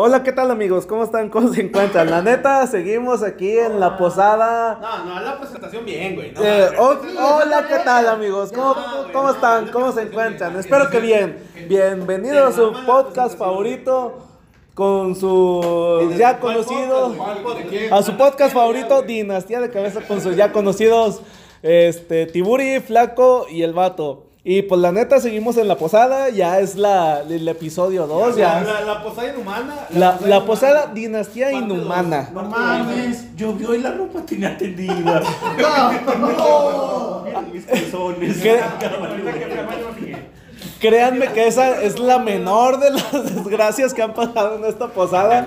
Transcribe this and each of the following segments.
Hola, ¿qué tal amigos? ¿Cómo están? ¿Cómo se encuentran? La neta, seguimos aquí en la posada. No, no, la presentación bien, güey. No, Eh, oh, hola, ¿qué tal amigos? ¿Cómo, No, cómo están? no, ¿Cómo se encuentran? Espero que bien. no, Bienvenido a su podcast favorito con su ya ¿Cuál conocido, a su podcast favorito, Dinastía de Cabeza, con sus ya conocidos, este, Tiburi, Flaco y el Vato. Y pues la neta, seguimos en la posada, ya es la, el episodio 2, La, ya. la, la posada inhumana. La, la posada inhumana. Dinastía Parte. Inhumana. No mames, llovió y la ropa tenía tendida. No, Miren mis calzones. Créanme que esa es la menor de las desgracias que han pasado en esta posada.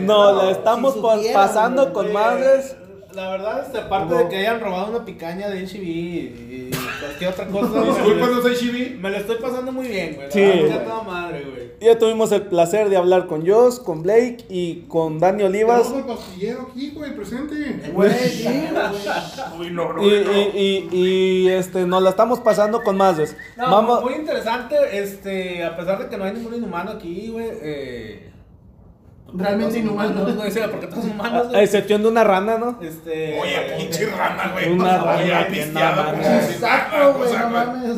No, la estamos si pa- supieran, pasando con madres. La verdad, este, aparte de que hayan robado una picaña de HB y cualquier otra cosa. Disculpa, me, no soy Chibi. me la estoy pasando muy bien, güey. Sí. Ya toda madre, güey. Ya tuvimos el placer de hablar con Joss, con Blake y con Dani Olivas. Tenemos el pastillero aquí, güey, presente. Güey. Uy, no, no, Y, y, y, y, este, nos la estamos pasando con madres. No, Vamos. muy interesante, este, a pesar de que no hay ningún inhumano aquí, güey, eh... Realmente todos inhumano. humanos, güey, sí, porque todos humanos, A güey. excepción de una rana, ¿no? Este... Oye, pinche rana, güey. Una rana, Exacto, güey, no mames.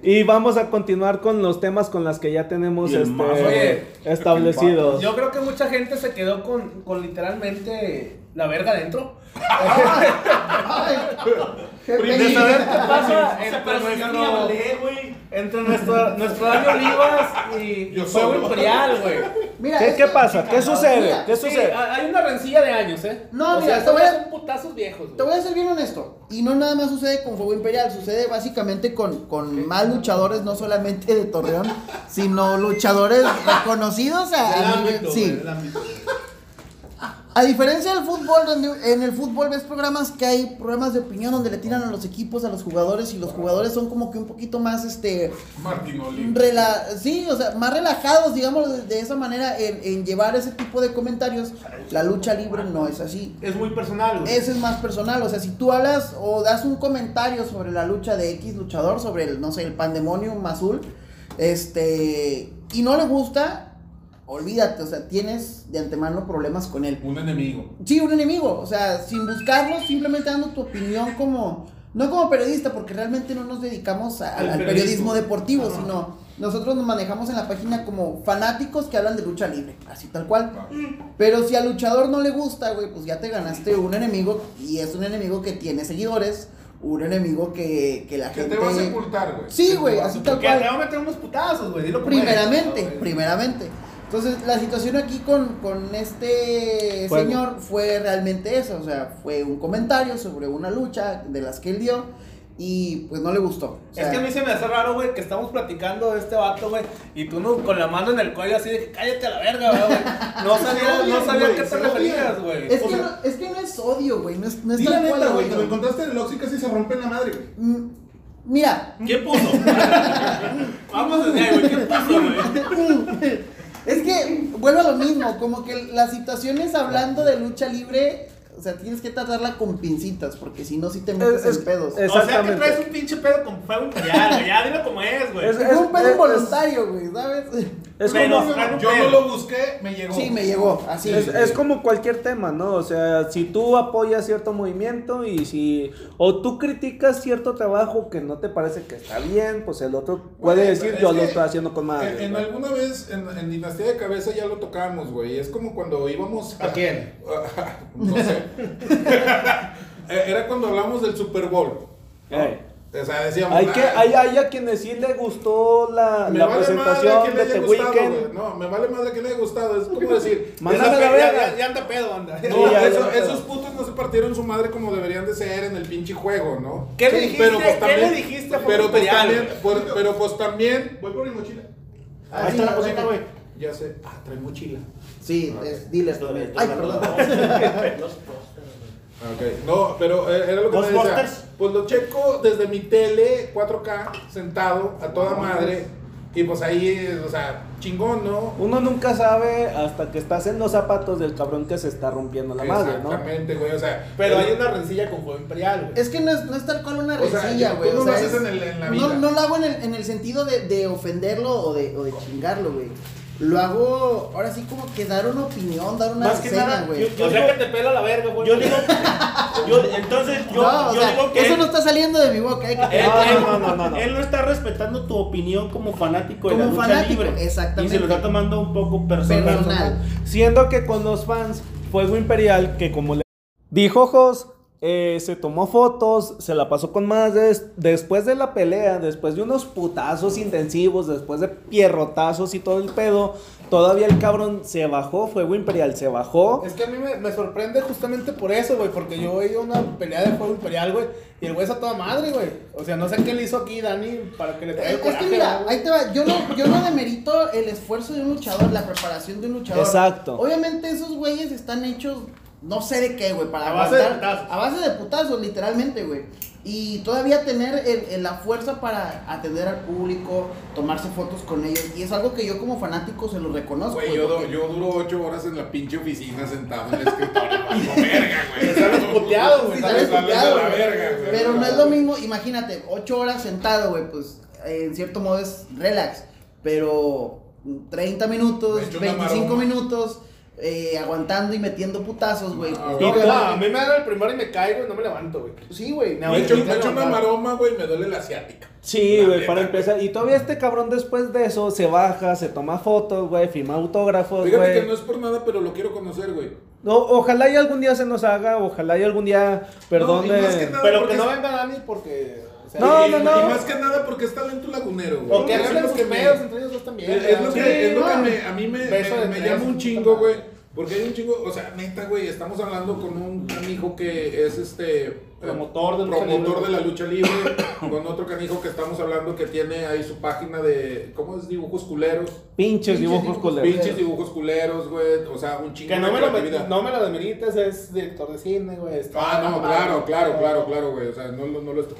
Y vamos a continuar con los temas con las que ya tenemos este, establecidos. Yo creo que mucha gente se quedó con, con literalmente la verga dentro. Ay, qué De pena. saber qué pasa entre nuestro, entre nuestro, nuestro Dani Olivas y Yo Fuego. Imperial, güey. Mira, ¿Qué, es qué que- pasa? ¿Qué sucede? Mira, ¿Qué sucede? ha- hay una rencilla de años, ¿eh? No, o mira, sea, te voy a- son putazos viejos, Te voy a ser bien honesto. Y no nada más sucede con Fuego Imperial, sucede básicamente con, con más luchadores, no solamente de Torreón, sino luchadores reconocidos a, a nivel- ámbito, sí. güey. A diferencia del fútbol, donde en el fútbol ves programas que hay programas de opinión donde le tiran a los equipos, a los jugadores, y los jugadores son como que un poquito más este Martín Oli. rela sí, o sea, más relajados, digamos, de, de esa manera en, en llevar ese tipo de comentarios. La lucha libre no es así. Es muy personal, güey. Ese es más personal, o sea, si tú hablas o das un comentario sobre la lucha de X luchador, sobre el, no sé, el pandemonium azul, este, y no le gusta, olvídate, o sea, tienes de antemano problemas con él. Un enemigo. Sí, un enemigo, o sea, sin buscarlo, simplemente dando tu opinión como, no como periodista, porque realmente no nos dedicamos a- al, periodismo. periodismo deportivo, Ajá. sino nosotros nos manejamos en la página como fanáticos que hablan de lucha libre, así tal cual. Pero si al luchador no le gusta, güey, pues ya te ganaste un enemigo, y es un enemigo que tiene seguidores, un enemigo que, que la Que gente... te va a sepultar, güey. Sí, güey, así tal cual. te va a meter unos putazos, güey. Primeramente, ¿no, güey? primeramente. Entonces, la situación aquí con, con este señor fue realmente eso, o sea, fue un comentario sobre una lucha de las que él dio y pues no le gustó. O Es que a mí se me hace raro, güey, que estamos platicando de este vato, güey, y tú no, con la mano en el cuello así de que cállate a la verga, güey. No sabía, no sabía a qué te referías, güey. es, que no, es que no es odio, güey, no es, no es la neta, güey. Te lo encontraste en el Oxy casi se rompe la madre, güey. Mm, Mira, ¿Quién puso? Vamos desde ahí, güey. ¿Quién puso, güey? es que vuelvo a lo mismo, como que las situaciones hablando de lucha libre, o sea, tienes que tratarla con pincitas, porque si no, sí te metes Es- en pedos. es- O sea que traes un pinche pedo con fuego imperial, güey. Ya dilo como es, güey. Es- Fue un pedo es- involuntario, güey, ¿sabes? Es Menos como, Yo no lo busqué, me llegó. Sí, me llegó, así. es, es como cualquier tema, ¿no? O sea, si tú apoyas cierto movimiento y si o tú criticas cierto trabajo que no te parece que está bien, pues el otro puede decir yo lo estoy haciendo con madre. En, alguna vez en, en Dinastía de Cabeza ya lo tocamos, güey. Es como cuando íbamos ¿A quién? no sé. Eh, Era cuando hablamos del Super Bowl. ¿no? O sea, decíamos. Hay, que, "Ah, hay, hay a quienes sí le gustó la, me la vale madre a presentación quien le de haya The gustado, Weeknd. güey. No, me vale más a quien le haya gustado. Es como decir. Mándame la verga. ya, ya anda pedo, anda. No, Sí, ya, eso- ya, esos putos no se partieron su madre como deberían de ser en el pinche juego, ¿no? ¿Qué le Sí, dijiste? ¿Qué le dijiste pero pues, también, por- pero pues también. Voy por mi mochila. Ahí está la cosita, güey. Ya sé. Ah, trae mochila. Sí, es, diles también. Ay, perdón. Ok, no, pero eh, era lo que me decía. Pues lo checo desde mi tele 4K, sentado, a toda madre. Y pues ahí, o sea, chingón, ¿no? Uno nunca sabe hasta que estás en los zapatos del cabrón que se está rompiendo la madre, ¿no? Exactamente, güey, o sea. Pero el- hay una rencilla con fuego imperial, güey. Es que no es, no es tal cual una O sea, rencilla, tú güey. no o lo haces en no, no lo hago en el, en el sentido de, de ofenderlo o de, o de chingarlo, güey. Lo hago ahora sí como que dar una opinión, dar una Más que nada, güey. O sea que te pela la verga, güey. Yo digo, yo, entonces yo, no, o yo sea, digo que eso él, no está saliendo de mi boca, eh, que- él- No, él- no, no, no, no. él no está respetando tu opinión como fanático de Como la lucha fanático, libre. exactamente. Y se lo está tomando un poco personal. Personal. Siendo que con los fans, Fuego Imperial, que como le dijo Jos, eh, se tomó fotos, se la pasó con más después de la pelea, después de unos putazos intensivos, después de pierrotazos y todo el pedo, todavía el cabrón se bajó, Fuego Imperial se bajó. Es que a mí me, me sorprende justamente por eso, güey, porque yo he ido a una pelea de fuego imperial, güey, y el güey es a toda madre, güey. O sea, no sé qué le hizo aquí Dani para que le traiga Es, el es que mira, ahí te va, yo no, yo no demerito el esfuerzo de un luchador, la preparación de un luchador. Exacto. Obviamente esos güeyes están hechos, no sé de qué, güey, para A base de putazos. A base de putazos, literalmente, güey. Y todavía tener el- el- la fuerza para atender al público, tomarse fotos con ellos. Y es algo que yo como fanático se lo reconozco. Güey, güey, yo, porque- do- yo duro ocho horas en la pinche oficina sentado en el escritorio. Verga, güey. Sales puteado, güey. Sí, sales sales sales puteado, de la güey. verga, güey. Pero no es lo mismo, imagínate, ocho horas sentado, güey, pues en cierto modo es relax. Pero 30 minutos, Me echo una 25 maroma. minutos, eh, aguantando y metiendo putazos, güey. No, No, a mí me dan el primero y me caigo y no me levanto, güey. Sí, güey. Me Me echo, ahorita me echo una maroma, güey, me duele la asiática. Sí, güey, para empezar. Y todavía este cabrón después de eso se baja, se toma fotos, güey, firma autógrafos, Fíjate güey. que no es por nada, pero lo quiero conocer, güey. No, ojalá y algún día se nos haga, ojalá y algún día, perdón, Pero que no venga Dani porque. O sea, No, y, no, no. Y más que nada porque es talento lagunero, güey. O que Es lo que me- entre ellos dos también. Es, es lo Sí, que, es lo no. que me- a mí me, me- llama un chingo, güey. Porque hay un chingo, o sea, neta, güey, estamos hablando con un canijo que es este. Promotor de lucha promotor de la lucha libre. con otro canijo que estamos hablando que tiene ahí su página de. ¿Cómo es? Dibujos culeros. pinches Pinches dibujos dibujos culeros. Pinches dibujos culeros, güey. O sea, un chingo Que no de me, lo, no me lo demerites, es director de cine, güey. Ah, no, claro, claro, claro, claro, güey. O sea, no, lo- no, lo estoy,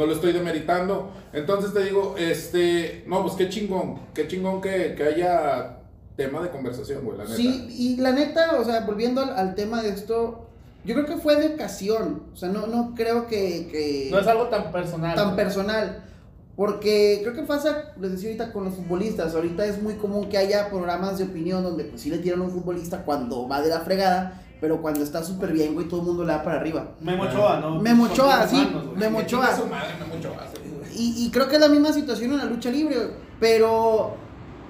no lo estoy demeritando. Entonces te digo, este. No, pues qué chingón. Qué chingón que, que haya tema de conversación, güey, la neta. Sí, y la neta, o sea, volviendo al, al tema de esto, yo creo que fue de ocasión. O sea, no, no creo que, que No es algo tan personal. tan güey. personal. Porque creo que pasa, les decía ahorita con los futbolistas, ahorita es muy común que haya programas de opinión donde pues sí le tiran a un futbolista cuando va de la fregada, pero cuando está súper bien, güey, todo el mundo le da para arriba. Memo Ochoa, ¿no? Memo Ochoa, Son sí, hermanos, güey. Memo Que chingue Ochoa. su madre, Memo Ochoa, sí. Y, y creo que es la misma situación en la lucha libre, güey, pero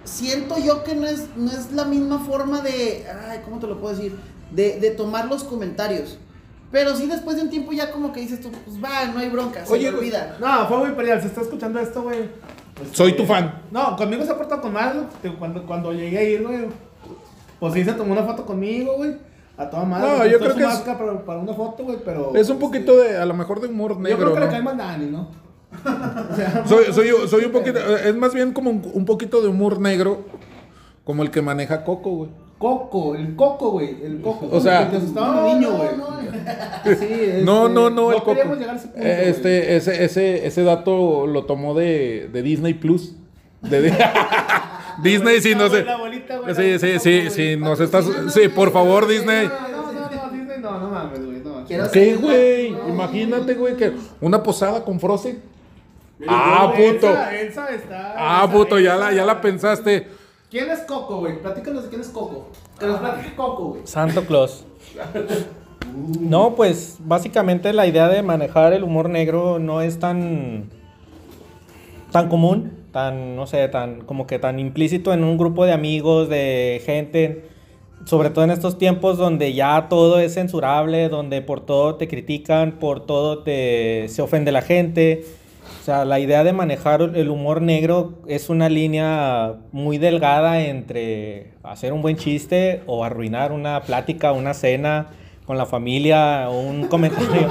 siento yo que no es, no es la misma forma de, ay, ¿cómo te lo puedo decir? De, de tomar los comentarios. Pero sí después de un tiempo ya como que dices tú, pues va, no hay bronca, se Oye, me olvida. No, Fuego Imperial, se está escuchando esto, güey. Pues, Soy tu fan. No, conmigo se ha portado con güey. Cuando, cuando llegué a ir, güey. Pues sí, se tomó una foto conmigo, güey. A toda madre. No, yo creo su que es- máscara para, para una foto, güey, pero. Es un poquito de, a lo mejor de humor Yo negro, creo que le ¿no? cae mal Dani, ¿no? O sea, Soy, soy, soy un poquito, es más bien como un, un poquito de humor negro, como el que maneja Coco, güey. Coco, el coco, güey. El coco. O sea- Que te asustaba de niño, güey. no, no. Sí, este, No, no, no, el Coco. llegar a ese punto, Eh, güey. Este, ese, ese, ese dato lo tomó de, de Disney Plus. De, de- Disney, sí, no sé. La abuelita, güey, Sí, sí, sí, sí, nos estás. Sí, por favor, Disney. No, no, no, no, Disney, no, no mames, güey. No. ¿Qué, güey? no. Imagínate, güey, que una posada con Frozen. Ah, puto. Elsa, Elsa está. Ah, Elsa, puto, ya la, ya la pensaste. ¿Quién es Coco, güey? Platícanos de quién es Coco. Que nos platique Coco, güey. Santo Claus. No, pues básicamente la idea de manejar el humor negro no es tan tan común, tan no sé, tan como que tan implícito en un grupo de amigos, de gente, sobre todo en estos tiempos donde ya todo es censurable, donde por todo te critican, por todo te se ofende la gente. O sea, la idea de manejar el humor negro es una línea muy delgada entre hacer un buen chiste o arruinar una plática, una cena con la familia o un comentario.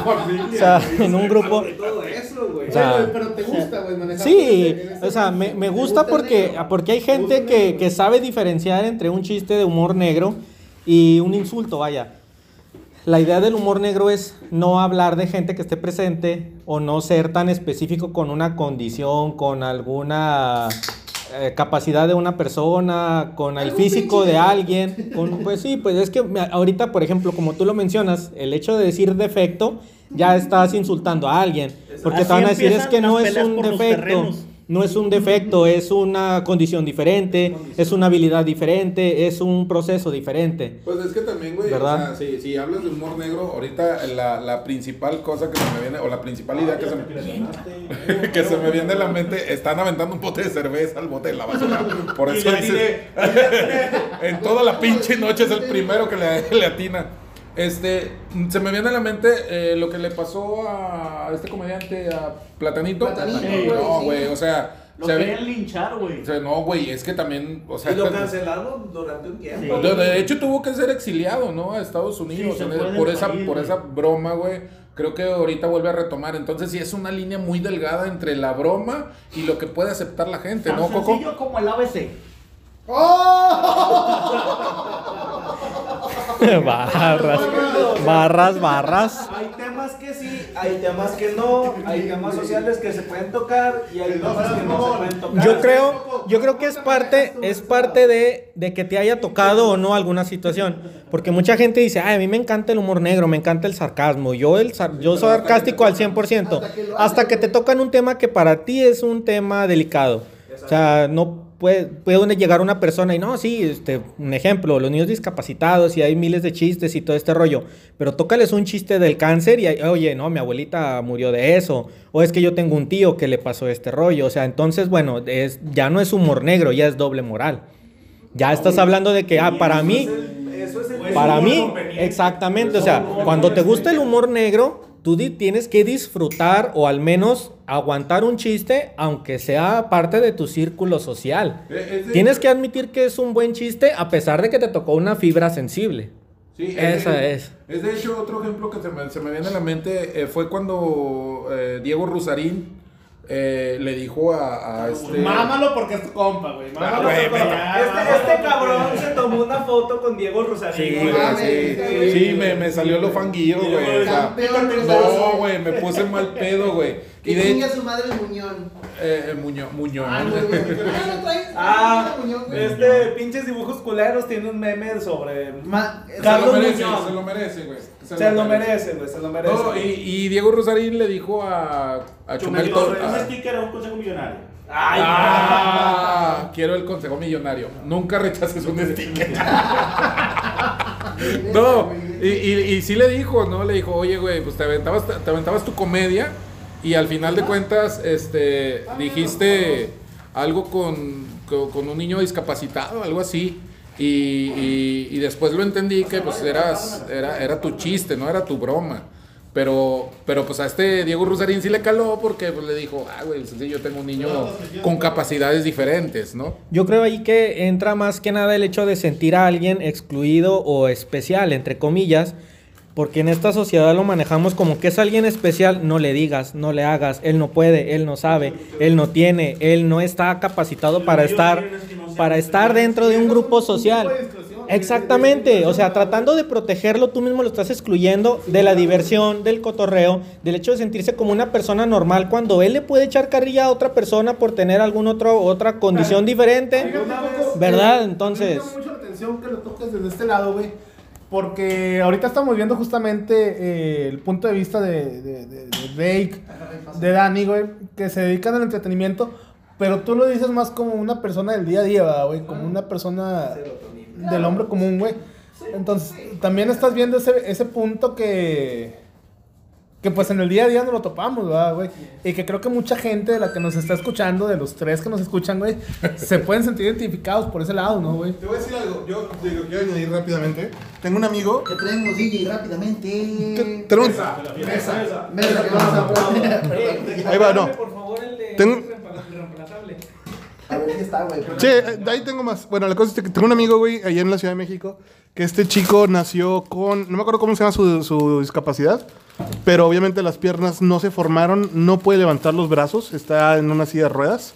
o sea, en un grupo. Todo eso, güey. O sea, Oye, pero te gusta, güey, manejar. Sí, ese- o sea, me, me ¿Te gusta porque, negro? porque hay gente que, que sabe diferenciar entre un chiste de humor negro y un insulto, vaya. La idea del humor negro es no hablar de gente que esté presente o no ser tan específico con una condición, con alguna eh, capacidad de una persona, con el físico de alguien. Con, pues sí, pues es que ahorita, por ejemplo, como tú lo mencionas, el hecho de decir defecto ya estás insultando a alguien. Porque te van a decir es que no es un defecto. No es un defecto, es una condición diferente, es una habilidad diferente, es un proceso diferente. Pues es que también, güey, ¿Verdad? o sea, si, si hablas de humor negro, ahorita la, la principal cosa que se me viene, o la principal idea que se me, que se me viene a la mente, están aventando un bote de cerveza al bote de la basura. Por eso le dices, en toda la pinche noche es el primero que le, le atina. Este, se me viene a la mente eh, lo que le pasó a este comediante, a Platanito. Platanito, güey, no, sí. güey, o sea, Lo se- querían linchar, güey. o sea, no, güey, es que también, o sea, Y lo cancelaron durante un tiempo. Sí. de, hecho tuvo que ser exiliado, ¿no? A Estados Unidos en- por esa país, por esa broma, güey. Creo que ahorita vuelve a retomar. Entonces sí es una línea muy delgada entre la broma y lo que puede aceptar la gente, Tan ¿no, Coco? sencillo como el ABC. barras, barras, barras. Hay temas que sí, hay temas que no, hay temas sociales que se pueden tocar y hay temas que no se pueden tocar. Yo creo, yo creo que es parte, es parte de, de que te haya tocado o no alguna situación. Porque mucha gente dice, ay, a mí me encanta el humor negro, me encanta el sarcasmo. Yo, el, sar- yo soy sarcástico al 100%. Hasta que te tocan un tema que para ti es un tema delicado. O sea, no puede, puede llegar una persona y no, sí, este, un ejemplo, los niños discapacitados y hay miles de chistes y todo este rollo. Pero tócales un chiste del cáncer y, hay- oye, no, mi abuelita murió de eso. O es que yo tengo un tío que le pasó este rollo. O sea, entonces, bueno, es, ya no es humor negro, ya es doble moral. Ya estás hablando de que, ah, para mí, para mí, exactamente, o sea, cuando te gusta el humor negro, tú tienes que disfrutar o al menos aguantar un chiste, aunque sea parte de tu círculo social. Eh, es de- Tienes que admitir que es un buen chiste a pesar de que te tocó una fibra sensible. Sí, Esa de- es. Es de hecho otro ejemplo que se me, se me viene a la mente. eh, fue cuando eh, Diego Rusarín eh, le dijo a, a este. Mámalo porque es tu compa, güey. Mámalo güey, porque Este, este cabrón se tomó una foto con Diego Rosarín. Sí, güey. sí. Sí, me, me salió lo fanguillo, güey. o sea, Campeón, no, güey, me puse mal pedo, güey. Y Que de chinga su madre el muñón. eh, Muñoz, Muñoz. Ah. Ah. Ah, Muñón, güey. este pinches dibujos culeros tiene un meme sobre. Ma- se lo merece, Muñoz. se lo merece, güey. Se lo merece, güey, se lo merece. No, y, y Diego Rosarín le dijo a, a Chumel. Torres. Un sticker a un consejo millonario. Ay, Ah, quiero el consejo millonario. Nunca rechaces un sticker. No, y, y, y sí le dijo, ¿no? Le dijo, oye, güey, pues te aventabas, te aventabas tu comedia y al final de cuentas, este, dijiste algo con, con, con un niño discapacitado, algo así. Y, y, y después lo entendí que pues eras, era, era tu chiste, no era tu broma. Pero, pero pues a este Diego Rusarín sí le caló porque pues, le dijo, ah, güey, sí, yo tengo un niño con capacidades diferentes, ¿no? Yo creo ahí que entra más que nada el hecho de sentir a alguien excluido o especial, entre comillas, porque en esta sociedad lo manejamos como que es alguien especial, no le digas, no le hagas, él no puede, él no sabe, él no tiene, él no está capacitado para estar para estar dentro de un grupo social. Exactamente, o sea, tratando de protegerlo, tú mismo lo estás excluyendo de la diversión, del cotorreo, del hecho de sentirse como una persona normal cuando él le puede echar carrilla a otra persona por tener alguna otro, otra condición diferente, ¿verdad? Entonces, la atención que lo toques desde este lado, güey. Porque ahorita estamos viendo justamente eh, el punto de vista de, de, de, de Drake, de Danny, güey, que se dedican al entretenimiento. Pero tú lo dices más como una persona del día a día, ¿verdad, güey, como una persona del hombre común, güey. Entonces, también estás viendo ese, ese punto que. Que pues en el día a día no lo topamos, ¿verdad, güey? Y que creo que mucha gente de la que nos está escuchando, de los tres que nos escuchan, güey, se pueden sentir identificados por ese lado, ¿no, güey? Te voy a decir algo, yo digo, quiero añadir rápidamente. Tengo un amigo. Que traemos DJ rápidamente. te- tenemos- Mesa, mesa que vamos a poner. Ahí va, no. por favor, el de Tengo-. A ver si está, güey. Sí, eh, de ahí tengo más. Bueno, la cosa es que tengo un amigo, güey, allá en la Ciudad de México, que este chico nació con, no me acuerdo cómo se llama su, su discapacidad, pero obviamente las piernas no se formaron, no puede levantar los brazos, está en una silla de ruedas.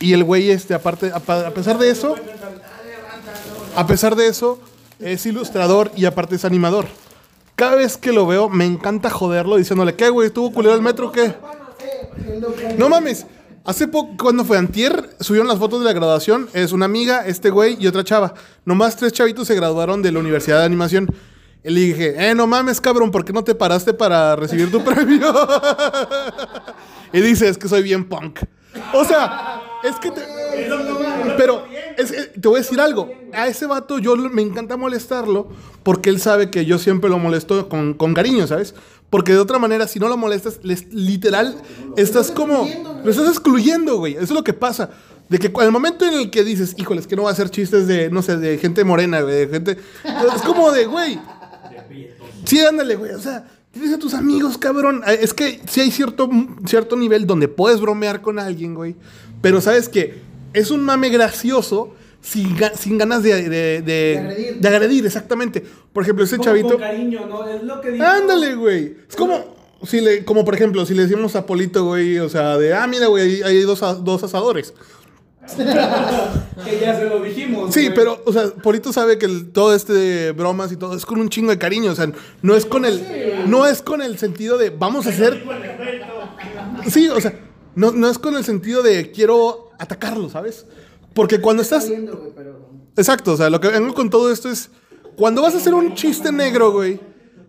Y el güey, este, aparte, a, a pesar de eso, a pesar de eso, es ilustrador y aparte es animador. Cada vez que lo veo, me encanta joderlo diciéndole, ¿qué, güey? ¿Tuvo culero el metro o qué? No mames. Hace poco, cuando fue antier, subieron las fotos de la graduación. Es una amiga, este güey y otra chava. Nomás tres chavitos se graduaron de la Universidad de Animación. Y le dije, eh, no mames, cabrón, ¿por qué no te paraste para recibir tu premio? y dice, es que soy bien punk. O sea, es que te... Pero es que te voy a decir algo. A ese vato yo me encanta molestarlo porque él sabe que yo siempre lo molesto con, con cariño, ¿sabes? Porque de otra manera, si no lo molestas, les- literal, estás como... Lo estás excluyendo, güey. Eso es lo que pasa. De que al momento en el que dices, híjole, es que no va a hacer chistes de, no sé, de gente morena, güey, de gente... Es como de, güey, Sí, ándale, güey. O sea, tienes a tus amigos, cabrón. Eh, Es que sí hay cierto, cierto nivel donde puedes bromear con alguien, güey. Pero sabes que es un mame gracioso sin, ga- sin ganas de, de, de- agredir. de agredir, exactamente. Por ejemplo, ese Como chavito. Con cariño, ¿no? Es lo que digo. Ándale, güey. Es como. Si le, como por ejemplo, si le decimos a Polito, güey, o sea, de, ah, mira, güey, ahí hay dos, dos asadores. Que ya se lo dijimos. Sí, güey. pero, o sea, Polito sabe que el- todo este de bromas y todo es con un chingo de cariño. O sea, no es con el. No es con el sentido de vamos a hacer. Sí, o sea, no, no es con el sentido de quiero atacarlo, ¿sabes? Porque cuando estás. Exacto, o sea, lo que vengo con todo esto es. Cuando vas a hacer un chiste negro, güey,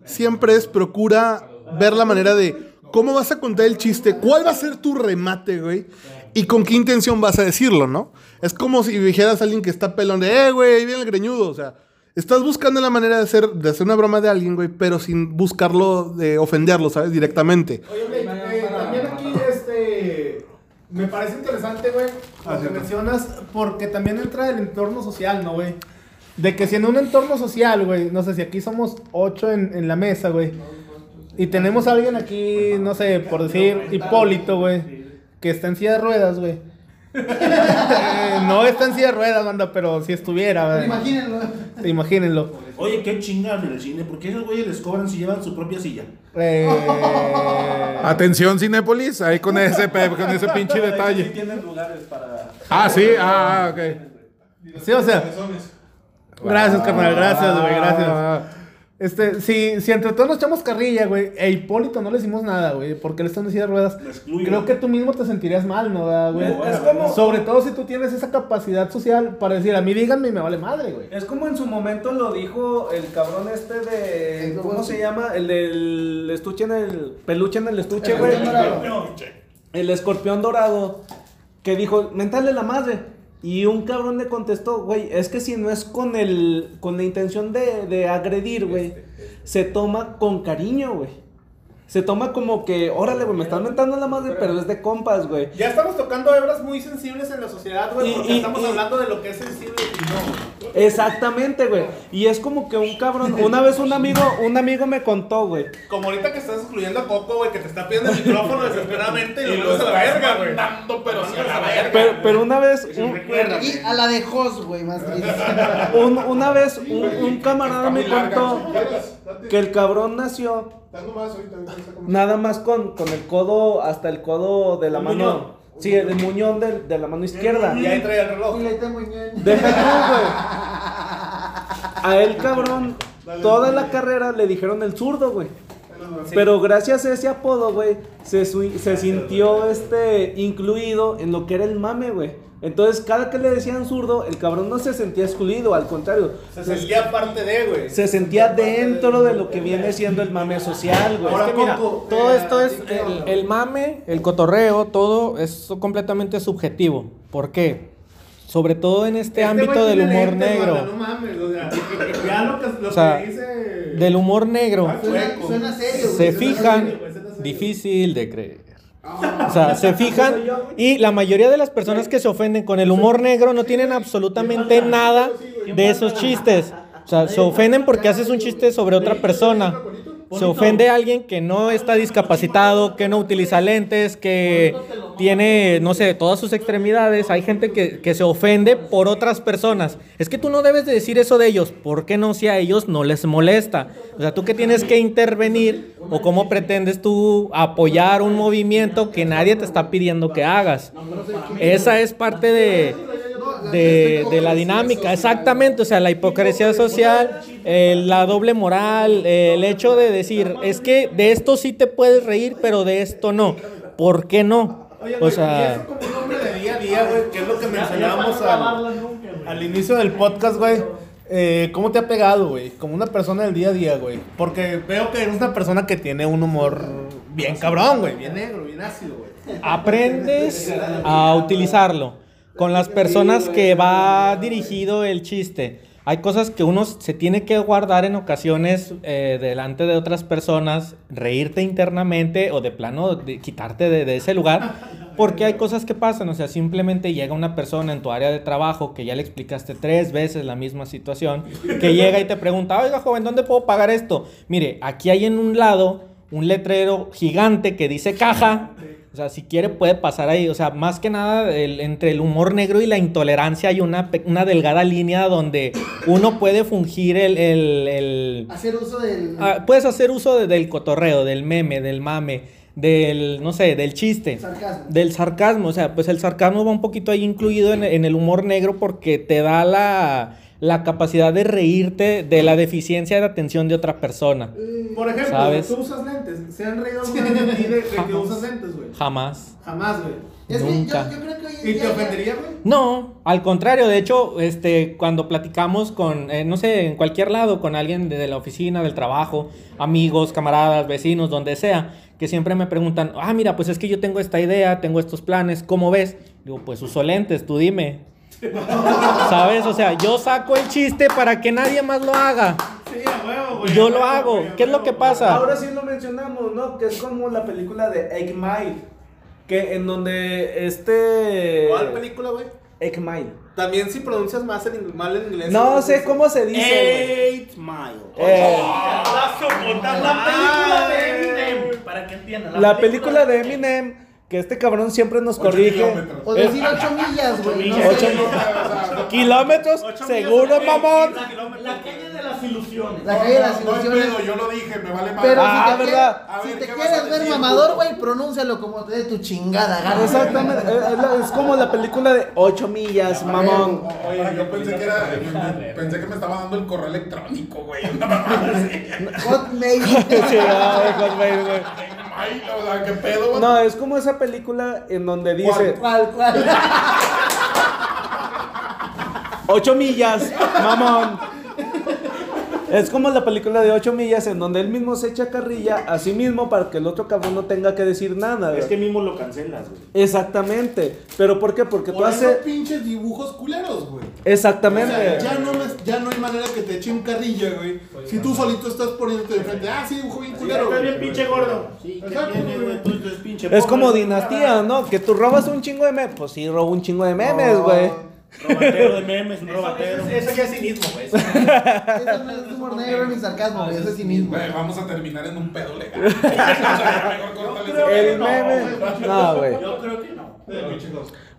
siempre es procura ver la manera de cómo vas a contar el chiste, cuál va a ser tu remate, güey, y con qué intención vas a decirlo, ¿no? Es como si dijeras a alguien que está pelón de, eh, güey, ahí viene el greñudo, o sea, estás buscando la manera de hacer, de hacer una broma de alguien, güey, pero sin buscarlo de ofenderlo, ¿sabes? Directamente. Oye, Blake, eh, también aquí este me parece interesante, güey, lo que mencionas, porque también entra el entorno social, ¿no, güey? De que si en un entorno social, güey, no sé si aquí somos ocho en, en la mesa, güey, y tenemos a alguien aquí, no sé, por decir Hipólito, güey, que está en silla de ruedas, güey. Eh, no está en silla de ruedas, banda, pero si estuviera, imagínenlo. Imagínenlo. Oye, qué chingan en el cine. ¿Por qué esos güeyes les cobran si llevan su propia silla? Eh, Atención, Cinépolis, ahí con ese, con ese pinche Sí detalle. tienen lugares para. Ah, sí, ah, ah, ok. sí, o sea. Gracias, carnal, gracias, güey, gracias. Este, si, si entre todos nos echamos carrilla, güey, e Hipólito no le hicimos nada, güey, porque él está en silla de ruedas, creo que tú mismo te sentirías mal, ¿no, güey? Es- es como- Sobre todo si tú tienes esa capacidad social para decir, a mí díganme y me vale madre, güey. Es como en su momento lo dijo el cabrón este de. ¿Cómo se llama? El del estuche en el. Peluche en el estuche, güey. El escorpión dorado. Que dijo, mentale la madre. Y un cabrón le contestó, güey, es que si no es con el. con la intención de, de agredir, güey. Se toma con cariño, güey. Se toma como que, órale, güey, me están mentando la madre, pero es de compas, güey. Ya estamos tocando hebras muy sensibles en la sociedad, güey, porque y- estamos y- hablando de lo que es sensible. Exactamente, güey. Y es como que un cabrón. Una vez un amigo, un amigo me contó, güey. Como ahorita que estás excluyendo a Coco, güey, que te está pidiendo el micrófono desesperadamente y, lo mandas a la verga, güey. pero sí a la verga. Pero, pero una vez, un, Y a la de Jos, güey, más triste. un- una vez un, un camarada me contó que el cabrón nació nada más con, con el codo hasta el codo de la mano. Muñón. Sí, el muñón de, de la mano izquierda. Y ahí trae el reloj. Y le tengo ñoño. Deja tú, güey. A él, cabrón, toda la carrera le dijeron el zurdo, güey. Pero gracias a ese apodo, güey, se, se sintió este incluido en lo que era el mame, güey. Entonces, cada que le decían zurdo, el cabrón no se sentía excluido, al contrario, Se sentía parte de, güey. se sentía dentro de lo que viene siendo el mame social, güey. Ahora, Es que mira, Coco, todo eh, esto es ¿a ti qué el, mame, el cotorreo, todo es completamente subjetivo. ¿Por qué? Sobre todo en este, ámbito güey del humor negro. No mames, o sea, ya lo que, lo O sea, que dice. Del humor negro. Suena, suena serio, güey. Se suena fijan, serio. difícil de creer. O sea, se fijan y la mayoría de las personas que se ofenden con el humor negro no tienen absolutamente nada de esos chistes. O sea, se ofenden porque haces un chiste sobre otra persona. Se ofende a alguien que no está discapacitado, que no utiliza lentes, que tiene, no sé, todas sus extremidades. Hay gente que, que se ofende por otras personas. Es que tú no debes de decir eso de ellos. ¿Por qué no si a ellos no les molesta? O sea, tú que tienes que intervenir o cómo pretendes tú apoyar un movimiento que nadie te está pidiendo que hagas. Esa es parte de, de, de la dinámica, exactamente, o sea, la hipocresía social, eh, la doble moral, eh, el hecho de decir, es que de esto sí te puedes reír, pero de esto no. ¿Por qué no? O sea, eso como un hombre de día a día, güey, que es lo que mencionábamos al, al inicio del podcast, güey. Eh, ¿Cómo te ha pegado, güey? Como una persona del día a día, güey. Porque veo que eres una persona que tiene un humor bien cabrón, güey. Bien negro, bien ácido, güey. aprendes a utilizarlo con las personas que va dirigido el chiste. Hay cosas que uno se tiene que guardar en ocasiones eh, delante de otras personas, reírte internamente o de plano de- quitarte de, de ese lugar, porque hay cosas que pasan, o sea, simplemente llega una persona en tu área de trabajo que ya le explicaste tres veces la misma situación, que llega y te pregunta, oiga joven, ¿dónde puedo pagar esto? Mire, aquí hay en un lado un letrero gigante que dice caja. O sea, si quiere puede pasar ahí. O sea, más que nada el- entre el humor negro y la intolerancia hay una, una delgada línea donde uno puede fungir el... el- el- Hacer uso del. ah, puedes hacer uso de- del cotorreo, del meme, del mame, del, no sé, del chiste. Sarcasmo. Del sarcasmo. O sea, pues el sarcasmo va un poquito ahí incluido en, en el humor negro porque te da la, la capacidad de reírte de la deficiencia de atención de otra persona. Por ejemplo, ¿Sabes? tú usas lentes. ¿Se han reído alguna vez de ti de, que usas lentes, güey? Jamás. Jamás, güey. Es Nunca. que yo, yo creo que hoy en ¿Y día te ofendería, güey? No, al contrario, de hecho, este, cuando platicamos con, eh, no sé, en cualquier lado, con alguien de, de la oficina, del trabajo, amigos, camaradas, vecinos, donde sea, que siempre me preguntan, ah, mira, pues es que yo tengo esta idea, tengo estos planes, ¿cómo ves? Digo, pues uso lentes, tú dime. ¿Sabes? O sea, yo saco el chiste para que nadie más lo haga. Sí, a huevo, güey. Yo a lo hago. güey, ¿Qué es lo que pasa? Ahora sí lo mencionamos, ¿no? Que es como la película de Egg Mile. Que en donde este. ¿Cuál película, güey? Egg Mile. También si pronuncias más mal en inglés. No sé cómo se dice. Eight Mile. Eh, La película de Eminem, para que entiendan. la película de Eminem, que este cabrón siempre nos corrige. kilómetros. O decir 8 millas, güey. no sé. Ocho kilómetros, seguro, mamón. La calle de las ilusiones. La calle de las No ilusiones. pedo, yo lo dije, me vale más. Pero Ah, si te, ¿verdad? Si ver, te ¿qué vas quieres ver decir, mamador, güey, pronúncialo como te dé tu chingada gana. Exactamente. eh, Es, como la película de 8 millas, mamón. Oye, yo pensé que era. Pensé que me estaba dando el correo electrónico, güey. Una mamada así. Hotmail. Sí, Hotmail, güey. Ay, o sea, qué pedo. No, es como esa película en donde dice ¿Cuál, cuál? 8 millas, mamón. Es como la película de 8 millas en donde él mismo se echa carrilla a sí mismo para que el otro cabrón no tenga que decir nada. Es güey. que mismo lo cancelas, güey. Exactamente. ¿Pero por qué? Porque tú Por eso haces... pinches dibujos culeros, güey. O Exactamente. sea, ya no, me- ya no hay manera que te echen carrilla, güey. Si tú solito estás poniéndote de frente, ah, sí, dibujo bien culero. Está bien pinche gordo. Sí, que Exacto, tiene, güey. güey. Tú eres pinche Es como dinastía, ¿no? Que tú robas un chingo de memes. Pues sí, robo un chingo de memes, güey. Robatero de memes, un Eso, robatero. eso, eso ya es cinismo, güey. Eso no es humor negro ni sarcasmo, güey. Eso es cinismo. Güey, vamos a terminar en un pedo legal. O sea, mejor córtale ese El meme. No, güey. Yo creo que no.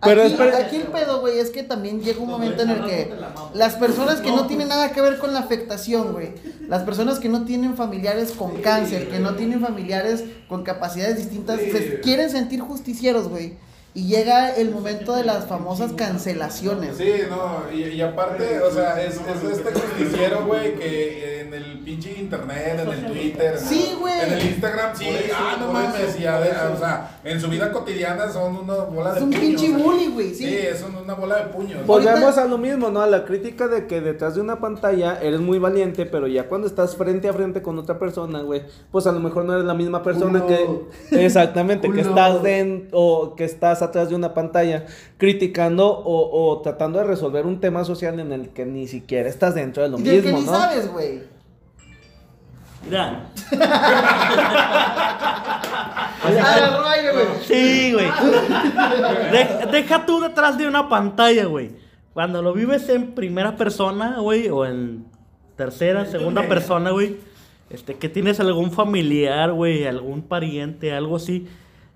Pero aquí, espera- aquí el pedo, güey, es que también llega un momento en el que las personas que no tienen nada que ver con la afectación, güey, las personas que no tienen familiares con cáncer, que no tienen familiares con capacidades distintas, se quieren sentir justicieros, güey. Y llega el momento de las famosas cancelaciones. Sí, no, y, y aparte, o sea, es, es este justiciero, güey, que en el pinche internet, en el Twitter, Sí, güey. en el Instagram, sí, ah, no mames, y a ver, o sea, en su vida cotidiana son una bola de Es un puños. pinche bully, güey, Sí, sí. es un- una bola de puños. Volvemos a lo mismo, ¿no? A la crítica de que detrás de una pantalla eres muy valiente, pero ya cuando estás frente a frente con otra persona, güey, pues a lo mejor no eres la misma persona que exactamente que estás dentro o que estás atrás de una pantalla criticando o, o tratando de resolver un tema social en el que ni siquiera estás dentro de lo Y del que mismo, ni ¿no? sabes, güey. Mira. Güey. Sí, güey. De- deja tú detrás de una pantalla, güey. Cuando lo vives en primera persona, güey, o en tercera, segunda persona, güey, este, que tienes algún familiar, güey, algún pariente, algo así,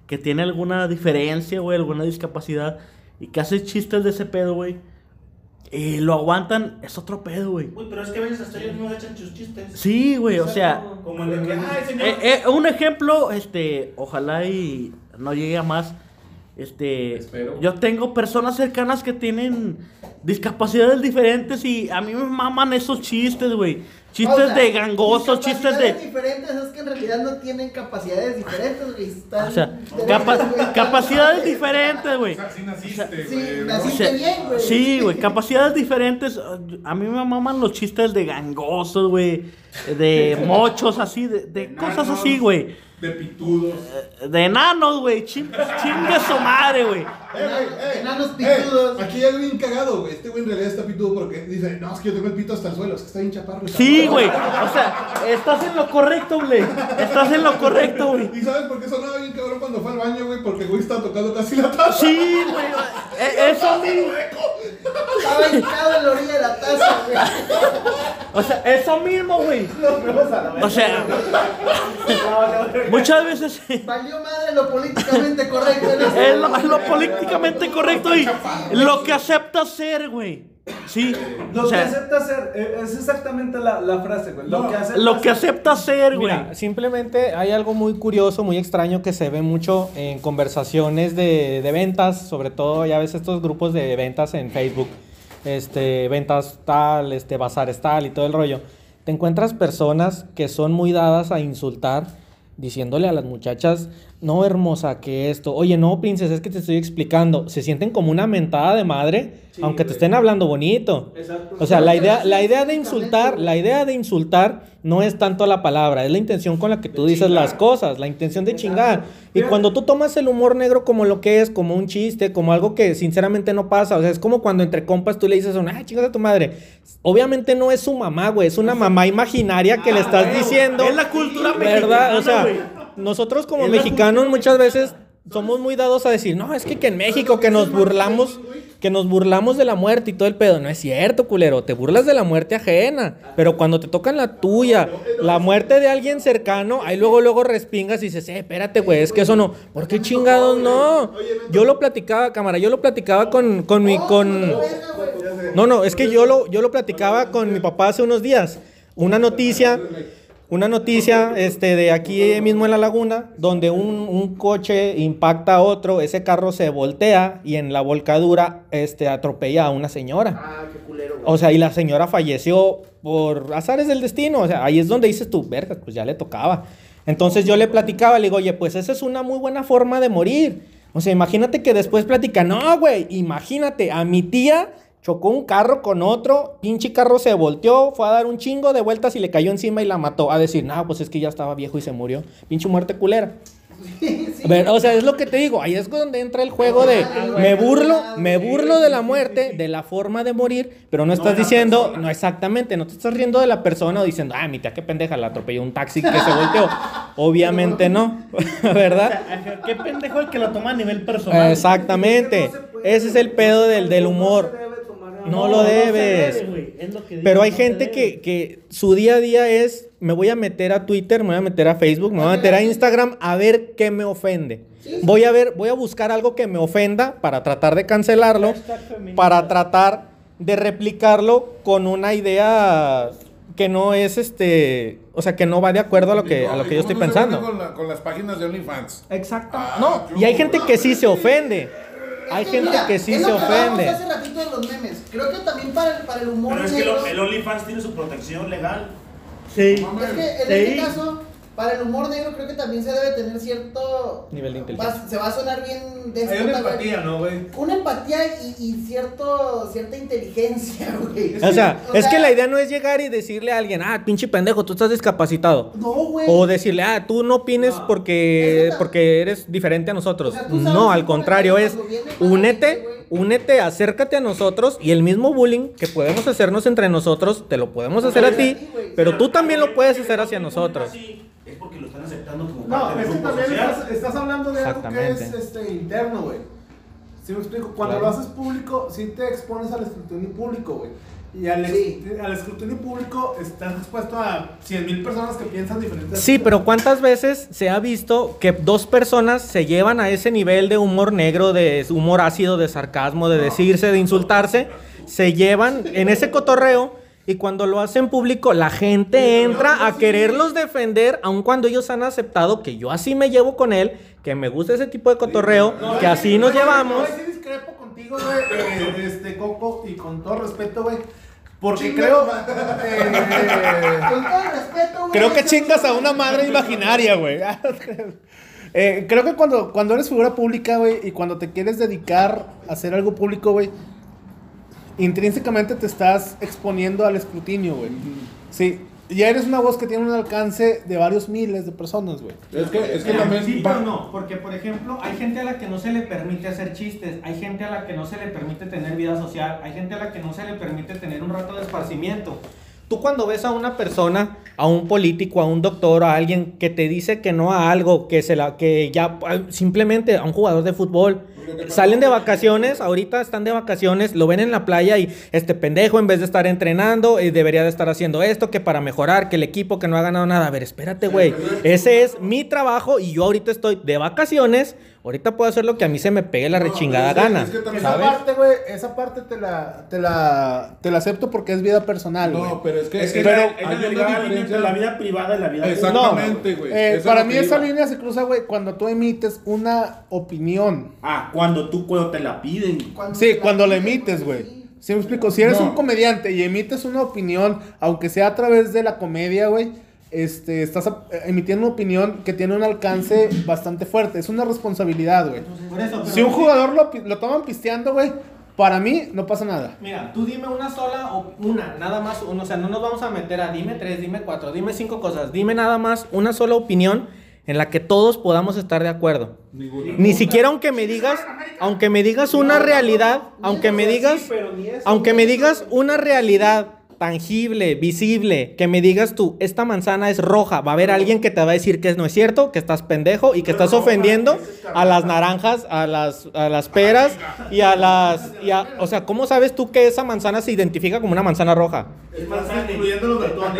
que tiene alguna diferencia, güey, alguna discapacidad, y que hace chistes de ese pedo, güey, y lo aguantan, es otro pedo, güey. Uy, pero es que a veces hasta ellos mismos echan sus chistes. Sí, güey, o sea, Como el de que, ay, señor. eh, eh, un ejemplo, este, ojalá y no llegue a más. Este, Espero. yo tengo personas cercanas que tienen discapacidades diferentes y a mí me maman esos chistes, güey. Chistes Pausa. de gangosos, chistes de... diferentes es que en realidad no tienen capacidades diferentes, güey. Están O sea, capa- güey. capacidades diferentes, güey. O sea, así naciste, Sí, güey. ¿no? O naciste sea, bien, güey. sí, güey, capacidades diferentes. A mí me maman los chistes de gangosos, güey. De mochos, así, de, de cosas así, güey. De pitudos. De enanos, güey. Chin- Chingue su madre, güey. Enanos Eh, pitudos. aquí hay algo bien cagado, güey. Este güey en realidad está pitudo porque dice, no, es que yo tengo el pito hasta el suelo, es que está bien chaparro. Sí, güey. O sea, estás en lo correcto, güey. Estás en lo correcto, güey. ¿Y sabes por qué sonaba bien cabrón cuando fue al baño, güey? Porque el güey estaba tocando casi la taza. Sí, güey. Eso mismo. Estaba hincado en la orilla de la taza, güey. O sea, eso mismo, güey. O sea, muchas veces Valió madre lo políticamente correcto. en ese es lo, es lo políticamente correcto y lo que aceptas ser, güey. Sí. Lo O que acepta hacer, eh, es exactamente la, la frase, güey. Lo que acepta lo que aceptas ser, güey. Mira, simplemente hay algo muy curioso, muy extraño que se ve mucho en conversaciones de, de ventas, sobre todo ya ves estos grupos de ventas en Facebook, este, ventas tal, este, bazares tal y todo el rollo. Te encuentras personas que son muy dadas a insultar, diciéndole a las muchachas, no hermosa, que esto, oye, no, princesa, es que te estoy explicando. Se sienten como una mentada de madre, aunque te estén hablando bonito. Exacto. O sea, la idea, la idea de insultar, la idea de insultar no es tanto la palabra, es la intención con la que tú dices las cosas, la intención de chingar. Y cuando tú tomas el humor negro como lo que es, como un chiste, como algo que sinceramente no pasa, o sea, es como cuando entre compas tú le dices a una, ay, chingas a tu madre. Obviamente no es su mamá, güey, es una mamá imaginaria que le estás diciendo. Es la cultura ¿Verdad? O sea, mexicana, güey. Nosotros como mexicanos muchas veces somos muy dados a decir, no, es que, que en México que nos burlamos, que nos burlamos de la muerte y todo el pedo. No es cierto, culero, te burlas de la muerte ajena. Pero cuando te tocan la tuya, la muerte de alguien cercano, ahí luego, luego respingas y dices, eh, espérate, güey, es que eso no. ¿Por qué chingados no? Yo lo platicaba, cámara, yo lo platicaba con, con mi, con... No, no, es que yo lo, yo lo platicaba con mi papá hace unos días. Una noticia, una noticia este, de aquí mismo en la laguna, donde un, un coche impacta a otro, ese carro se voltea y en la volcadura este, atropella a una señora. Ah, qué culero, güey. O sea, y la señora falleció por azares del destino. O sea, ahí es donde dices tú, verga, pues ya le tocaba. Entonces yo le platicaba, le digo, oye, pues esa es una muy buena forma de morir. O sea, imagínate que después platica, no, güey, imagínate, a mi tía chocó un carro con otro, pinche carro se volteó, fue a dar un chingo de vueltas y le cayó encima y la mató. A decir, no, pues es que ya estaba viejo y se murió. Pinche muerte culera. A ver, o sea, es lo que te digo, ahí es donde entra el juego de me burlo, me burlo de la muerte, de la forma de morir, pero no estás diciendo, no exactamente, no te estás riendo de la persona o diciendo, ah, mi tía qué pendeja, la atropelló un taxi que se volteó. Obviamente no, ¿verdad? Qué pendejo el que lo toma a nivel personal. Exactamente. Ese es el pedo del, del humor. No lo debes. debe, güey, es lo que digo, Pero hay no gente que, que su día a día es, me voy a meter a Twitter, me voy a meter a Facebook, me voy a meter a Instagram a ver qué me ofende. Voy a ver, voy a buscar algo que me ofenda para tratar de cancelarlo, para tratar de replicarlo con una idea que no es este, o sea, que no va de acuerdo a lo que, a lo que yo estoy ¿Cómo no se pensando. Con, la- con las páginas de OnlyFans. Exacto. Ah, No, qué y hay gente que sí se ofende. Hay gente mira, que sí es se que ofende. hace ratito de los memes. Creo que también para el, para el humor Pero es que negro. lo- el OnlyFans tiene su protección legal. Sí. Es que en Sí. este caso, para el humor negro creo que también se debe tener cierto... Nivel de inteligencia. va- se va a sonar bien de Hay una empatía, ¿no, güey? Una empatía y, y cierto, cierta inteligencia, güey. O sea, O es que la idea no es llegar y decirle a alguien, ah, pinche pendejo, tú estás discapacitado. No, güey. O decirle, ah, tú no opines porque, porque eres diferente a nosotros. O sea, no, al contrario, es únete, güey. únete, acércate a nosotros y el mismo bullying que podemos hacernos entre nosotros, te lo podemos hacer a ti, pero tú también lo puedes hacer hacia nosotros. Sí, es porque lo están aceptando como No, parte es del que grupo también social. estás, estás hablando de algo que es este, interno, güey. Si me explico, cuando Claro. lo haces público, sí te expones al escrutinio público, güey. Y al, Sí. al escrutinio público estás expuesto a 100 mil personas que piensan diferentes. Sí, pero ¿cuántas veces se ha visto que dos personas se llevan a ese nivel de humor negro, de humor ácido, de sarcasmo, de decirse, de insultarse? Se llevan en ese cotorreo y cuando lo hacen público la gente entra a quererlos defender, aun cuando ellos han aceptado que yo así me llevo con él, que me gusta ese tipo de cotorreo, que así nos llevamos. No, sí discrepo contigo, güey, eh, este, Coco, y con todo respeto, güey. Porque creo. eh, Con todo respeto, güey. Creo que chingas a una madre imaginaria, güey. Eh, creo que cuando, cuando eres figura pública, güey, y cuando te quieres dedicar a hacer algo público, güey, intrínsecamente te estás exponiendo al escrutinio, güey. Sí, ya eres una voz que tiene un alcance de varios miles de personas, güey. Es que, es que Mira, también. sí, pero no, porque por ejemplo, hay gente a la que no se le permite hacer chistes, hay gente a la que no se le permite tener vida social, hay gente a la que no se le permite tener un rato de esparcimiento. Tú cuando ves a una persona, a un político, a un doctor, a alguien que te dice que no a algo, que se la, que ya simplemente a un jugador de fútbol, salen de vacaciones, ahorita están de vacaciones, lo ven en la playa y este pendejo en vez de estar entrenando eh, debería de estar haciendo esto, que para mejorar, que el equipo que no ha ganado nada. A ver, espérate, güey. Ese es mi trabajo y yo ahorita estoy de vacaciones. Ahorita puedo hacer lo que a mí se me pegue la rechingada es gana. es que también- Esa parte, güey, esa parte te la, te la, te la acepto porque es vida personal, güey. No, pero es que. Es que pero hay una línea entre la vida privada y la vida. Exactamente, güey. Eh, para mí esa iba. línea se cruza, güey, cuando tú emites una opinión. Ah, cuando tú, cuando te la piden. Cuando Sí, cuando la emites, güey. sí. ¿Sí me explico? Si eres No. un comediante y emites una opinión, aunque sea a través de la comedia, güey, este, estás emitiendo una opinión que tiene un alcance bastante fuerte. Es una responsabilidad, güey. Por eso, pero Si un jugador lo, lo toman pisteando, güey, para mí no pasa nada. Mira, tú dime una sola o una, nada más, uno, o sea, no nos vamos a meter a dime tres, dime cuatro, dime cinco cosas. Dime nada más una sola opinión en la que todos podamos estar de acuerdo. Ni siquiera aunque me digas, aunque me digas una realidad, aunque me digas, aunque me digas una realidad tangible, visible, que me digas tú, esta manzana es roja, va a haber alguien que te va a decir que no es cierto, que estás pendejo y que estás ofendiendo a las naranjas, a las, a las peras y a las, y a- o sea, ¿cómo sabes tú que esa manzana se identifica como una manzana roja?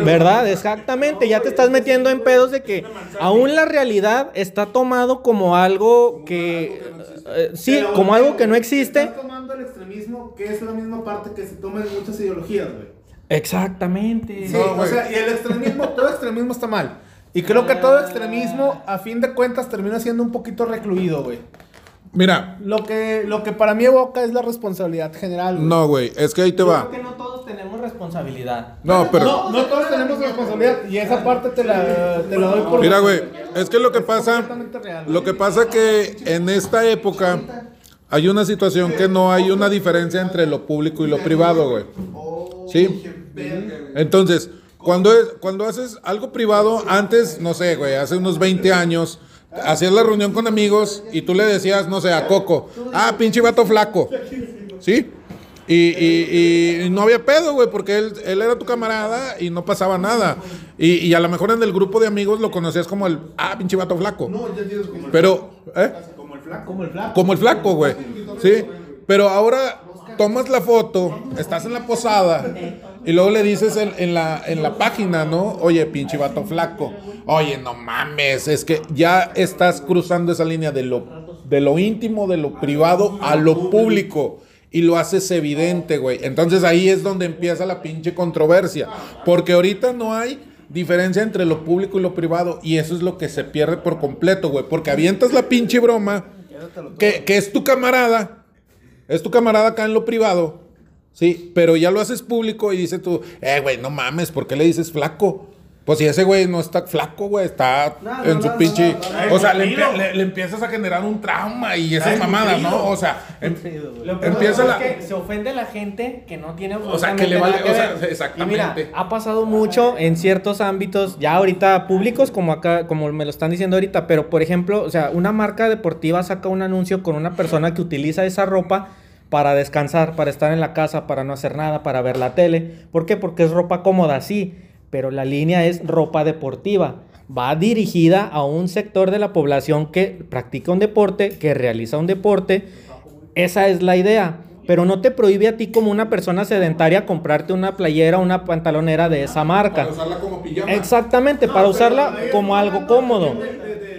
¿Verdad? Exactamente. Ya te estás metiendo en pedos de que aún la realidad está tomado como algo que... eh, sí, como algo que no existe. Estás tomando el extremismo, que es la misma parte que se toma en muchas ideologías, güey. Exactamente. Sí, No, o sea, y el extremismo, todo extremismo está mal. Y creo que todo extremismo, a fin de cuentas, termina siendo un poquito recluido, güey. Mira, Lo que, lo que para mí evoca es la responsabilidad general. güey. no, güey. Es que ahí te Yo va. creo que no todos tenemos responsabilidad. No, pero. No, no todos tenemos responsabilidad y esa parte te la, te la doy por... Mira, güey, es que lo que pasa, real. lo que pasa que en esta época hay una situación que no hay una diferencia entre lo público y lo privado, güey. ¿Sí? Entonces, cuando, es, cuando haces algo privado, antes, no sé, güey, hace unos 20 años, hacías la reunión con amigos y tú le decías, no sé, a Coco, ah, pinche vato flaco. ¿Sí? Y, y- y no había pedo, güey, porque él, él era tu camarada y no pasaba nada. Y, y a lo mejor en el grupo de amigos lo conocías como el, ah, pinche vato flaco. Pero, ¿eh? Como el flaco. Como el flaco. Como el flaco, güey. Sí. Pero ahora tomas la foto, estás en la posada y luego le dices en, la, en la página, ¿no? Oye, pinche vato flaco. Oye, no mames, es que ya estás cruzando esa línea de lo, de lo íntimo, de lo privado a lo público. Y lo haces evidente, güey. Entonces ahí es donde empieza la pinche controversia. Porque ahorita no hay diferencia entre lo público y lo privado. Y eso es lo que se pierde por completo, güey. Porque avientas la pinche broma que, que es tu camarada, es tu camarada acá en lo privado, sí, pero ya lo haces público y dices tú, eh, güey, no mames, ¿por qué le dices flaco? Pues si ese güey no está flaco, güey, está en su pinche... o sea, le, empie- le- le empiezas a generar un trauma y esas mamadas. ¿no? O sea, em- Lo peor empieza es la... que se ofende la gente que no tiene O sea, que le vale- que o sea, exactamente. Y mira, Ha pasado mucho en ciertos ámbitos, ya ahorita públicos, como acá, como me lo están diciendo ahorita, pero por ejemplo, o sea, una marca deportiva saca un anuncio con una persona que utiliza esa ropa para descansar, para estar en la casa, para no hacer nada, para ver la tele. ¿Por qué? Porque es ropa cómoda, sí, pero la línea es ropa deportiva. Va dirigida a un sector de la población que practica un deporte, que realiza un deporte. Esa es la idea. Pero no te prohíbe a ti como una persona sedentaria comprarte una playera o una pantalonera de esa marca. Para usarla como pijama. Exactamente, para usarla como algo cómodo.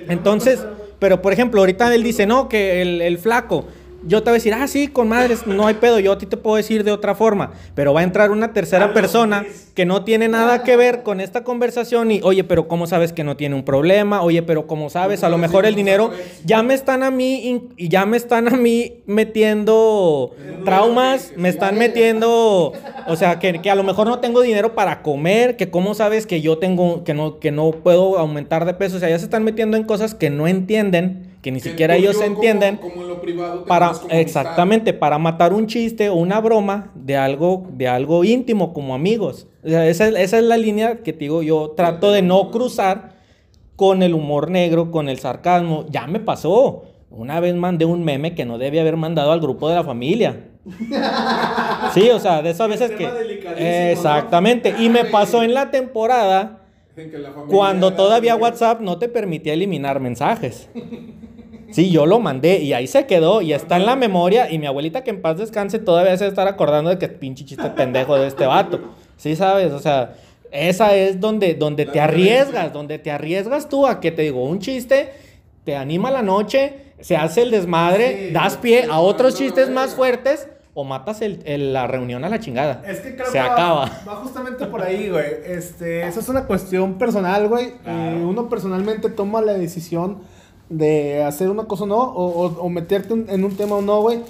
Entonces, pero por ejemplo, ahorita él dice, no, que el, el flaco. Yo te voy a decir, ah, sí, con madres, no hay pedo, yo a ti te puedo decir de otra forma, pero va a entrar una tercera persona que no tiene nada que ver con esta conversación y, oye, pero ¿cómo sabes que no tiene un problema? Oye, pero ¿cómo sabes? A lo mejor el dinero ya me están a mí y ya me están a mí metiendo traumas, me están metiendo, o sea, que, que a lo mejor no tengo dinero para comer, que cómo sabes que yo tengo, que no, que no puedo aumentar de peso, o sea, ya se están metiendo en cosas que no entienden, que ni Que siquiera ellos como- entienden Como en lo privado. para exactamente para matar un chiste o una broma de algo de algo íntimo como amigos. O sea, esa, es- esa es la línea que te digo yo trato de no cruzar con el humor negro con el sarcasmo. Ya me pasó. Una vez mandé un meme que no debía haber mandado al grupo de la familia. Sí o sea de esas veces que exactamente. Y me pasó en la temporada En que la familia cuando todavía WhatsApp no te permitía eliminar mensajes. Sí, yo lo mandé y ahí se quedó y está en la memoria y mi abuelita que en paz descanse todavía se debe estar acordando de que pinche chiste pendejo de este vato. Sí, sabes, o sea, esa es donde, donde te arriesgas, donde te arriesgas tú a que te digo un chiste, te anima la noche, se hace el desmadre, das pie a otros chistes más fuertes o matas el- el- la reunión a la chingada. Es que creo se que va- acaba. Va, justamente por ahí, güey. Este, eso es una cuestión personal, güey. Eh, uno personalmente toma la decisión de hacer una cosa o no, o, o- o meterte un- en un tema o no, güey.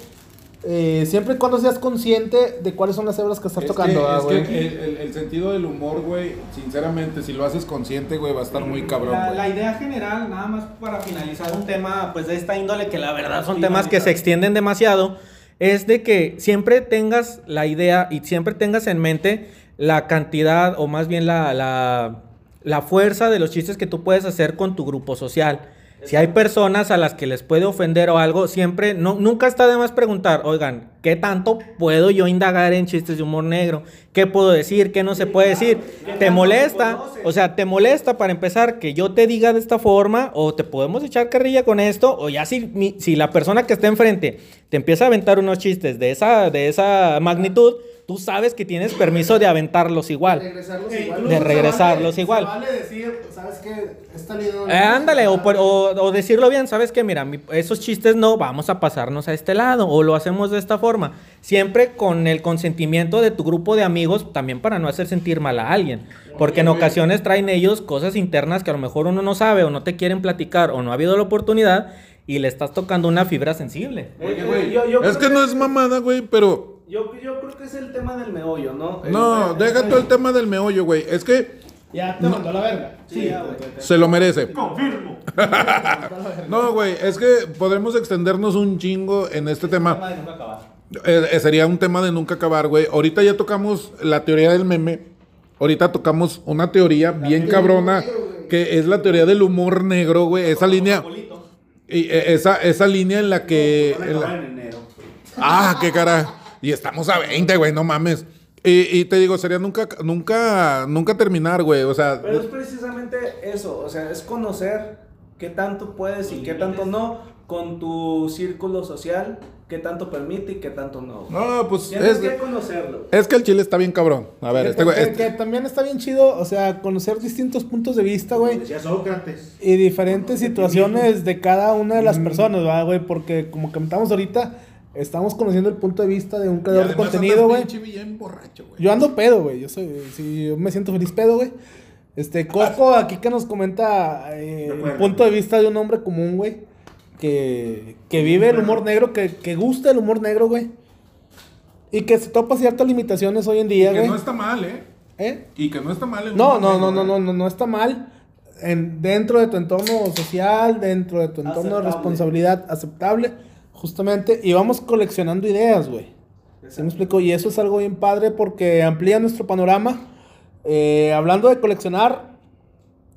Eh, siempre y cuando seas consciente de cuáles son las hebras que estás Es tocando, que, ah, es güey. que el, el- el sentido del humor, güey, sinceramente, si lo haces consciente, güey, va a estar muy cabrón, La, güey. la idea general, nada más para finalizar un tema pues de esta índole que la verdad son temas que se extienden demasiado, es de que siempre tengas la idea y siempre tengas en mente la cantidad o más bien la, la, la fuerza de los chistes que tú puedes hacer con tu grupo social. Si hay personas a las que les puede ofender o algo, siempre, no, nunca está de más preguntar, oigan, ¿qué tanto puedo yo indagar en chistes de humor negro? ¿Qué puedo decir? ¿Qué no se puede decir? ¿Te molesta? O sea, ¿te molesta para empezar que yo te diga de esta forma? ¿O te podemos echar carrilla con esto? O ya si, mi- si la persona que está enfrente te empieza a aventar unos chistes de esa, de esa magnitud, tú sabes que tienes permiso de aventarlos igual. Regresarlos E igual. de se regresarlos vale- igual. Se vale decir, ¿sabes qué? Esta línea no Eh, ándale, o, por- o- o decirlo bien, ¿sabes qué? Mira, mi- esos chistes no, vamos a pasarnos a este lado, o lo hacemos de esta forma. Siempre con el consentimiento de tu grupo de amigos, también para no hacer sentir mal a alguien. Porque en ocasiones traen ellos cosas internas que a lo mejor uno no sabe, o no te quieren platicar, o no ha habido la oportunidad, y le estás tocando una fibra sensible. Oye, güey, yo, yo Es que no es mamada, güey, pero... Yo, yo creo que es el tema del meollo, ¿no? El- No, el- deja todo el tema del meollo, güey. Es que Ya te mandó a la verga. Sí, ya, güey. se lo merece. Confirmo. No, güey, es que podemos extendernos un chingo en este tema. Eh, eh, sería un tema de nunca acabar, güey. Ahorita ya tocamos la teoría del meme. Ahorita tocamos una teoría bien cabrona, que es la teoría del humor negro, güey. Esa línea... Y eh, esa, esa línea en la que... Van a en la- acabar en enero. Ah, qué cara. Y estamos a 20, güey, no mames. Y, y te digo, sería nunca, nunca, nunca terminar, güey. O sea, Pero es precisamente eso, o sea, es conocer qué tanto puedes y qué tanto no con tu círculo social, qué tanto permite y qué tanto no. no, pues Tienes es, que conocerlo. es que el chile está bien cabrón. A ver, Que, este güey. que- este- que también está bien chido, o sea, conocer distintos puntos de vista, güey. Decía Sócrates. Y diferentes situaciones de cada una de las personas, ¿verdad, güey? Porque como comentamos ahorita, estamos conociendo el punto de vista de un y creador de contenido, güey. Yo ando pedo, güey. Yo soy, sí, yo me siento feliz pedo, güey. Este, Coco aquí que nos comenta eh, el punto de vista de un hombre común, güey. Que, que vive el humor negro, que, que gusta el humor negro, güey. Y que se topa ciertas limitaciones hoy en día, que güey. no está mal, ¿eh? ¿Eh? Y que no está mal. el No, humor no, negro, no, no, ¿eh? no, no, no está mal. En, dentro de tu entorno social, dentro de tu entorno de responsabilidad aceptable, justamente. Y vamos coleccionando ideas, güey. ¿Sí me explico? Y eso es algo bien padre porque amplía nuestro panorama. Eh, hablando de coleccionar,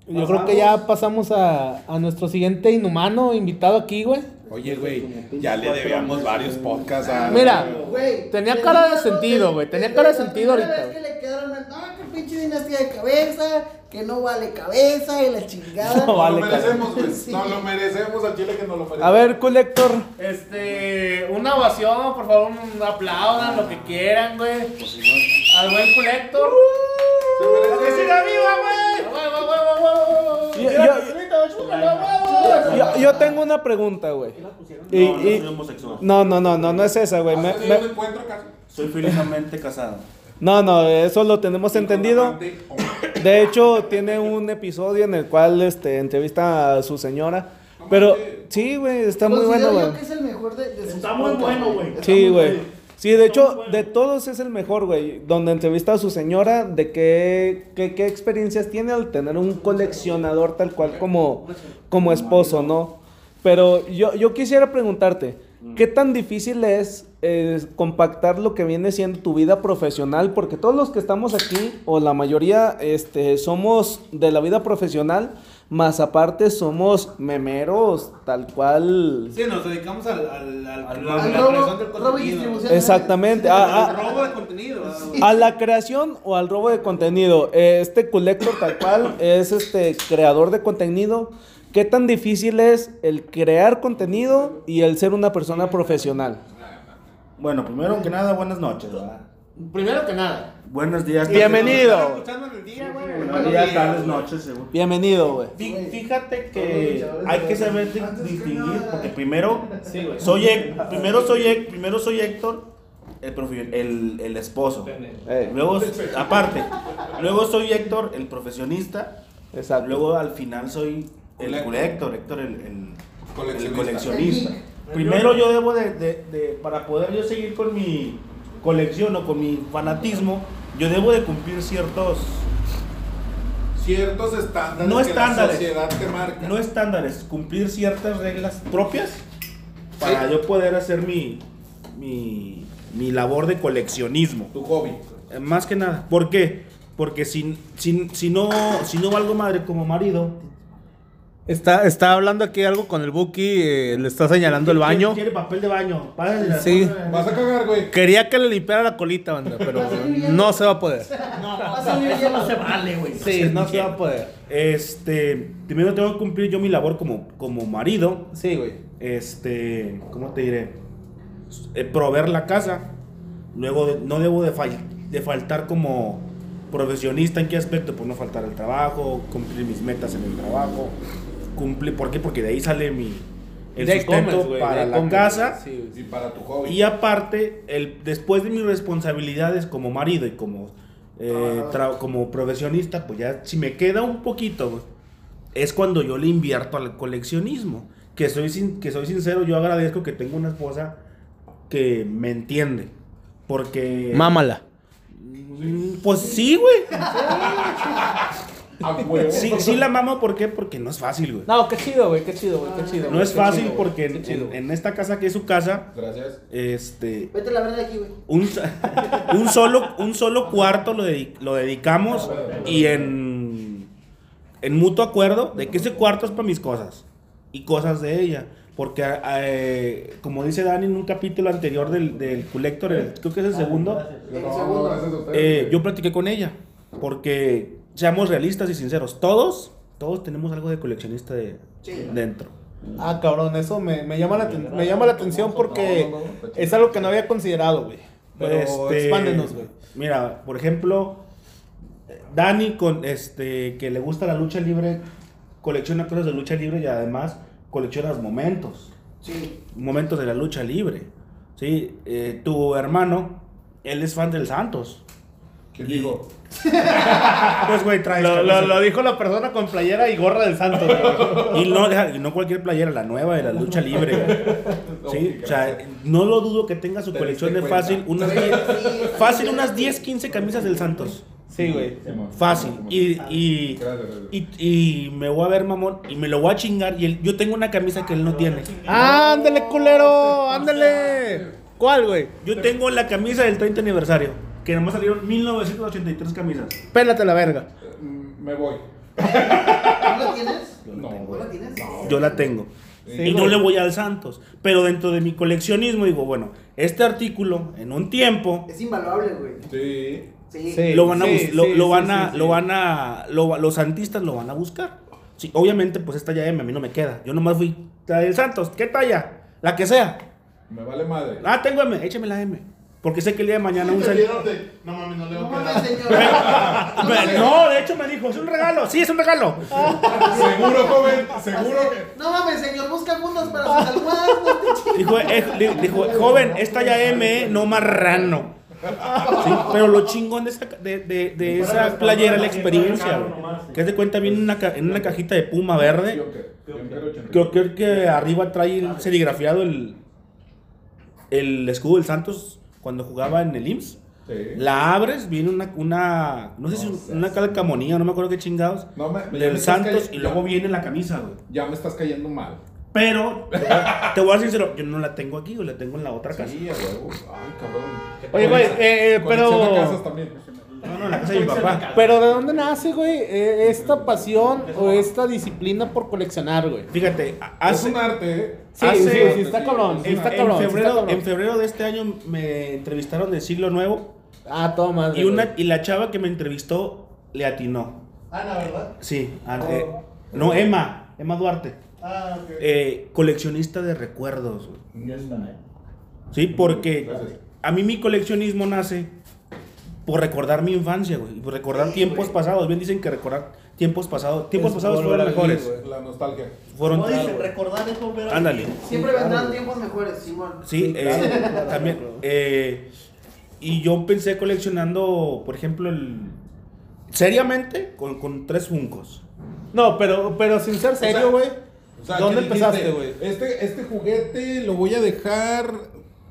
yo creo que ya pasamos a, a nuestro siguiente inhumano invitado aquí, güey. Oye, güey, ya le debíamos varios podcasts a. Mira, Güey, Tenía cara de sentido, güey, tenía cara de sentido ahorita, vez ah, pinche dinastía de cabeza, que no vale cabeza y la chingada. No vale Nos lo merecemos, güey. Sí. Nos lo merecemos al chile que nos lo merecemos. A ver, colector. Este, una ovación, por favor, un aplaudan, lo que quieran, güey. Al buen colector. Se merece- ¡Que siga viva, güey! Yo- yo- tengo una pregunta, güey. Y- No, no y- soy homosexual. no, no, no, no, no es esa, güey. Me- ¿Has tenido me- acaso? Soy felizmente casado. No, no, eso lo tenemos entendido. De hecho, tiene un episodio en el cual este, entrevista a su señora. Pero sí, güey, está muy bueno, güey. yo que es el mejor de, de sus Está muy bueno, güey. Sí, güey. Sí, de hecho, bueno. de todos es el mejor, güey. Donde entrevista a su señora de qué, qué, qué experiencias tiene al tener un coleccionador tal cual como, como esposo, ¿no? Pero yo, yo quisiera preguntarte, ¿qué tan difícil es eh, compactar lo que viene siendo tu vida profesional? Porque todos los que estamos aquí, o la mayoría, este, somos de la vida profesional, más aparte somos memeros, tal cual. Sí, nos dedicamos al, al, al, Al la- Al la robo, del robo y contenido. distribución. Exactamente. Al a- a- robo de contenido. a la creación o al robo de contenido. Eh, Este collector tal cual es este creador de contenido. ¿Qué tan difícil es el crear contenido y el ser una persona profesional? Bueno, primero que nada, buenas noches. ¿verdad? Primero que nada. Buenos días. Bienvenido. Están escuchando en el día, güey. Buenos días, tardes, noches, según. Bienvenido, güey. Fí- Fíjate que hay que saber di- distinguir, porque primero soy, Hec- primero soy, Hec- primero soy Héctor, el, el, el esposo. Luego, aparte, luego soy Héctor, el profesionista. exacto. Luego al final soy el Colector. Héctor, el, el- el Coleccionista. Primero yo debo de, de- de- para poder yo seguir con mi colección o con mi fanatismo, yo debo de cumplir ciertos, Ciertos estándares No que estándares. la sociedad te marca. no estándares, cumplir ciertas reglas propias para yo poder hacer mi, mi, mi labor de coleccionismo. Tu hobby. Eh, Más que nada. ¿Por qué? Porque si, si, si, no, si no valgo madre como marido, Está, está hablando aquí algo con el Buki, eh, le está señalando el baño. Quiere papel de baño. Pásale, Sí. Vas a cagar, güey. Quería que le limpiara la colita, banda, pero no se va a poder. No, no, Pasa bien, eso no se vale, güey. Sí, no se va a poder. Este, primero tengo que cumplir yo mi labor como, como marido. Sí, güey. Este, ¿cómo te diré? Eh, proveer la casa. Luego de- no debo de, fal- de faltar como profesionista en qué aspecto, pues no faltar al trabajo, cumplir mis metas en el trabajo. Cumplir, ¿por qué? Porque de ahí sale mi el De sustento comes, güey, de para ahí la comes. casa. Sí, Y para tu hobby. Y aparte, el, después de mis responsabilidades como marido y como, eh, tra- como profesionista, pues ya si me queda un poquito, güey, es cuando yo le invierto al coleccionismo. Que soy, sin, que soy sincero, yo agradezco que tengo una esposa que me entiende. Porque... Mámala. Mm, Pues sí, güey. A huevo. Sí, sí la mamo, ¿por qué? Porque no es fácil, güey. No, qué chido, güey, qué chido, güey, qué chido. No es qué fácil chido, güey, porque qué en, chido, en- güey. en esta casa que es su casa, Gracias. este, Vete la verdad aquí, güey. un, un solo, un solo cuarto lo, dedi- lo dedicamos y en, en mutuo acuerdo de que ese cuarto es para mis cosas y cosas de ella. Porque, eh, como dice Dani en un capítulo anterior del, del Collector, el- creo que es el segundo, eh, yo practiqué con ella. Porque, seamos realistas y sinceros, todos, todos tenemos algo de coleccionista de, dentro. Ah, cabrón, eso me, me llama, la, me llama la atención porque es algo que no había considerado, güey. Pero Este, expándenos, güey. Mira, por ejemplo, Dani con este que le gusta la lucha libre, colecciona cosas de lucha libre y además colecciona momentos, Sí. momentos de la lucha libre. Sí, Eh, tu hermano, él es fan del Santos. ¿Quién Y- dijo? Pues güey, traes Lo, lo- lo dijo la persona con playera y gorra del Santos, güey. Y no, deja- no cualquier playera, la nueva de la lucha libre. güey. Sí, o sea, no lo dudo que tenga su colección de diste cuenta. fácil unas 10, fácil unas 10, 15 camisas del Santos. Sí, güey. Fácil. Y, y, y, y me voy a ver, mamón, y me lo voy a chingar. Y él- yo tengo una camisa que él no tiene. ¡Ándale, culero! ¡Ándale! ¿Cuál, güey? Yo tengo la camisa del 30 aniversario. Que nomás salieron 1983 camisas. Pélate la verga. Mm, Me voy. ¿Tú la tienes? No, ¿Tú la tienes? Yo la tengo. Sí, y no le voy al Santos. Pero dentro de mi coleccionismo digo, bueno, este artículo en un tiempo Es invaluable, güey. Sí. Sí. Sí. lo van a lo, sí, lo sí, van sí, a sí. lo van a lo los santistas lo van a buscar. Sí, obviamente pues esta ya M a mí no me queda. Yo nomás fui la del Santos, ¿qué talla? La que sea. Me vale madre. Ah, tengo M, échame la M. Porque sé que el día de mañana un señor... No mames, no le No voy a señor. No, de hecho me dijo, es un regalo. Sí, es un regalo. Seguro, joven, seguro que. No mames, señor, busca fundas para sus almohadas. No. Dijo, eh, di- dijo, joven, esta ya M, no marrano. Sí, pero lo chingón de esa, de, de- de esa playera es la experiencia, güey. Que haz de cuenta, viene en una, ca- en una cajita de puma verde. Creo, creo que arriba trae el- serigrafiado el, el escudo del Santos cuando jugaba en el IMSS. La abres, viene una, una no sé si un- una calcamonía, no me acuerdo qué chingados, No me- del Santos y luego viene la camisa, güey. Ya me estás cayendo mal. Pero, te voy a- ser sincero, yo no la tengo aquí, o la tengo en la otra casa. Sí, huevo. Ay, cabrón. Oye, güey, eh, eh, pero. Casas también. No, no, la casa de mi papá. Pero ¿de dónde nace, güey, eh, esta pasión o esta disciplina por coleccionar, güey? Fíjate, Es hace, un arte, ¿eh? Sí, Hace- sí, sí, está cabrón, sí en, está en cabrón, está en febrero de este año me entrevistaron de Siglo Nuevo Ah, todo madre. y, una, güey. y la chava que me entrevistó le atinó. Ana, ¿verdad? Sí, a- eh, no, Emma, Emma Duarte. Ah, ok. Eh, coleccionista de recuerdos. güey. Ya está, eh. Sí, porque Gracias. a mí mi coleccionismo nace por recordar mi infancia, güey. Y por recordar tiempos pasados. Bien dicen que recordar tiempos pasados. Tiempos Es pasados fueron vivir, mejores. güey. La nostalgia. Fueron. Como dicen, recordar es volver a Ándale. vivir. Siempre vendrán tiempos mejores, Simón. Sí, eh, también. eh, y yo empecé coleccionando, por ejemplo, el. Seriamente, con, con tres funcos. No, pero, pero sin ser serio, güey. O sea, ¿Dónde empezaste, güey? Este, este juguete lo voy a dejar,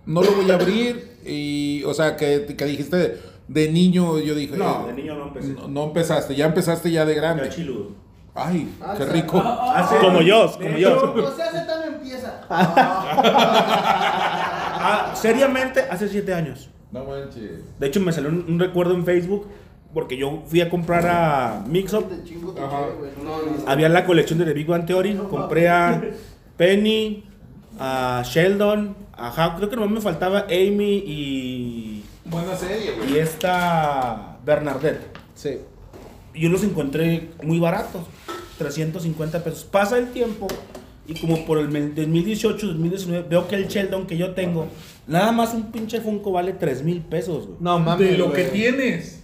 no lo voy a abrir. Y, o sea, que, que dijiste de niño, yo dije. No, eh, de niño no empecé. No, no empezaste, ya empezaste ya de grande. chiludo. Ay, Ah, qué o sea, rico. Como yo, como yo. No se hace tan empieza. Ah, seriamente, hace siete años. No manches. De hecho, me salió un, un recuerdo en Facebook porque yo fui a comprar a Mixup. Había la colección de The Big Bang Theory. Compré a Penny, a Sheldon, a Hawk. Creo que nomás me faltaba Amy y, Buena serie, güey. y esta Bernadette. Sí. Yo los encontré muy baratos, 350 pesos. Pasa el tiempo y como por el me- 2018, 2019, veo que el Sheldon que yo tengo, nada más un pinche Funko vale 3 mil pesos, güey. No mames. De lo güey. que tienes.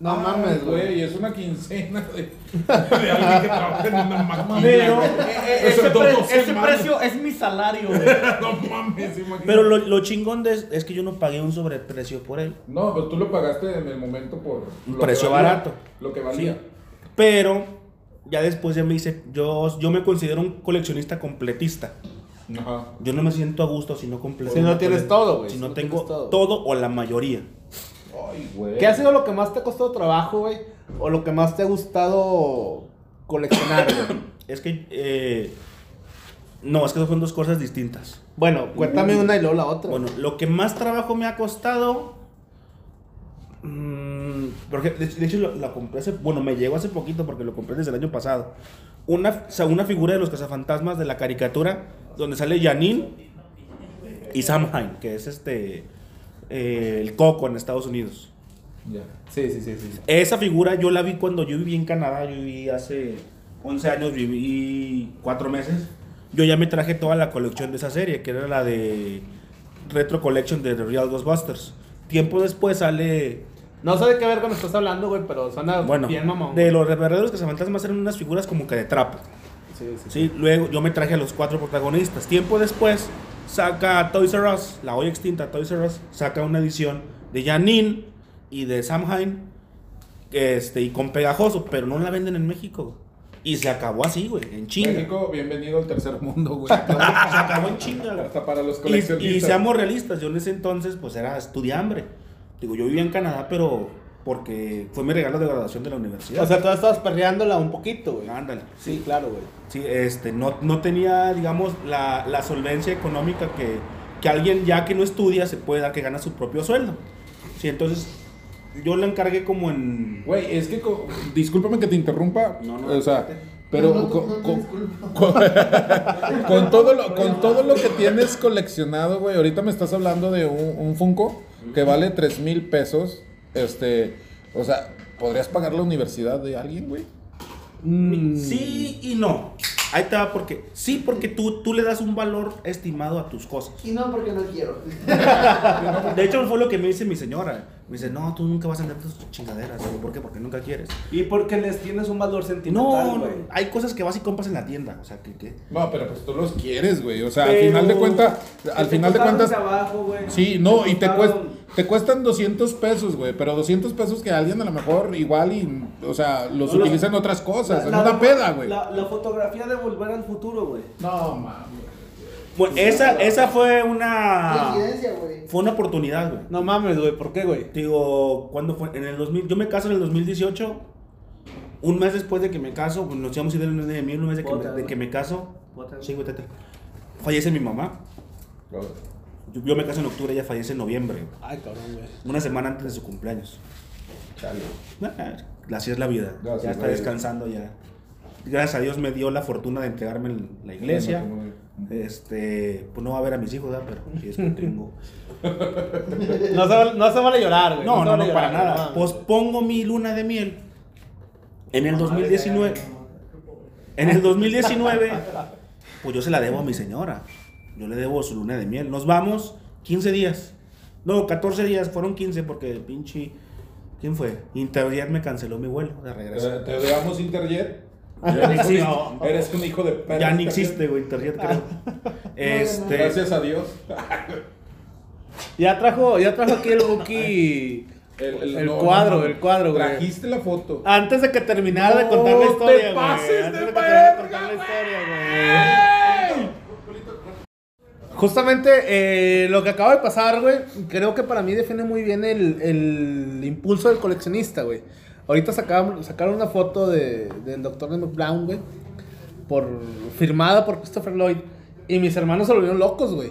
No Ay, mames, güey. Es una quincena de, de alguien que trabaja en una máquina. Pero eh, Eso ese, pre- precio es mi salario, güey. No mames, imagínate. Pero lo, lo chingón de es, es que yo no pagué un sobreprecio por él. No, pero tú lo pagaste en el momento por Un precio valía, barato. Lo que valía. Sí. Pero ya después ya me dice, yo, yo me considero un coleccionista completista. Ajá. Yo no me siento a gusto si no completo. Si no tienes todo, güey. Si Si no no tengo todo o la mayoría. Ay, güey. ¿Qué ha sido lo que más te ha costado trabajo, güey? O lo que más te ha gustado coleccionar, güey. Es que... eh, no, es que son dos cosas distintas. Bueno, cuéntame una y luego la otra. Bueno, lo que más trabajo me ha costado... mm, porque de, de hecho lo- la compré hace... Bueno, me llegó hace poquito porque lo compré desde el año pasado. Una, o sea, una figura de los cazafantasmas de la caricatura donde sale Janine y Samhain, que es este... eh, el coco en Estados Unidos. Ya. Sí, sí, sí, sí. Esa figura yo la vi cuando yo viví en Canadá, yo viví hace 11 años, viví 4 meses. Yo ya me traje toda la colección de esa serie, que era la de Retro Collection de The Real Ghostbusters. Tiempo después sale, No sé de qué verga me estás hablando, güey, pero suena bueno, bien mamón. de los verdaderos cazafantasmas eran unas figuras como que de trapo. Sí, sí. Sí, luego yo me traje a los cuatro protagonistas. Tiempo después saca Toys R Us, la hoy extinta Toys R Us, saca una edición de Janine y de Samhain este, y con pegajoso, pero no la venden en México. Y se acabó así, güey, en chinga. México, bienvenido al tercer mundo, güey. Se acabó en chinga. Hasta para los Y, coleccionistas. y seamos realistas, yo en ese entonces pues era estudiambre. Digo, yo vivía en Canadá, pero porque fue mi regalo de graduación de la universidad. O sea, tú estabas perreándola un poquito, güey. ándale. Sí, claro, güey. Sí, este, no, no tenía, digamos, la, la solvencia económica que, que alguien ya que no estudia se puede dar, que gana su propio sueldo. Sí, entonces yo lo encargué como en... Güey, es que, co- discúlpame que te interrumpa. No, no, o sea, pero No, no, con, no, no, con- disculpa. con- con todo lo, con todo lo que tienes coleccionado, güey. Ahorita me estás hablando de un, un Funko que vale 3 mil pesos. Este, o sea, ¿podrías pagar la universidad de alguien, güey? Sí y no. Ahí te va porque, sí, porque tú, tú le das un valor estimado a tus cosas. Y no porque no quiero. De hecho, fue lo que me dice mi señora. Me dice, no, tú nunca vas a andar tus chingaderas. Digo, ¿Por qué? Porque nunca quieres. Y porque les tienes un valor sentimental, no, güey. hay cosas que vas y compras en la tienda. O sea, que, que No, pero pues tú los quieres, güey. O sea, al final de cuentas, al final de cuentas, güey. sí, no, y te, costaron- cuest- te cuestan 200 pesos, güey. Pero 200 pesos que alguien a lo mejor igual y, o sea, los No, utiliza en otras cosas, en La- una la- peda, güey. La, la fotografía de Volver al Futuro, güey. No, mames. Bueno, esa, esa fue una. Fue una oportunidad, güey. No mames, güey. ¿Por qué, güey? Digo, ¿cuándo fue? En el 2000. Yo me caso en el 2018. Un mes después de que me caso, pues, nos íbamos a ir luna de miel, un mes de que, me, de que me caso. Sí, güey, tete. Fallece mi mamá. Yo, yo me caso en octubre, ella fallece en noviembre. Ay, cabrón, güey. Una semana antes de su cumpleaños. Chale. Ah, Así es la vida. Gracias, ya está güey. descansando ya. Gracias a Dios me dio la fortuna de entregarme en la iglesia. Este, pues no va a ver a mis hijos, ¿verdad? Pero sí es que tengo. No se, vale- no se vale llorar, güey. No, no, vale no, para nada. no. Pospongo mi luna de miel. En el 2019. En el 2019, pues yo se la debo a mi señora. Yo le debo su luna de miel. Nos vamos 15 días. No, 14 días. Fueron 15 porque el pinche. ¿Quién fue? Interjet me canceló mi vuelo de regreso. ¿Te, te damos Interjet? Ya ni existe. Eres un hijo de perra. Ya ni existe, güey, Interjet, creo. Este. Gracias a Dios. Ya trajo, ya trajo aquí el Buki. El cuadro, el cuadro, güey. Trajiste la foto. Antes de que terminara de No contar la te historia, güey. pases Antes de que terminara verga, contar la historia, güey. Justamente eh, lo que acaba de pasar, güey, creo que para mí define muy bien el, el impulso del coleccionista, güey. Ahorita sacaron, sacaron una foto de, del Dr. Emmett Brown, güey, por, firmada por Christopher Lloyd. Y mis hermanos se volvieron locos, güey.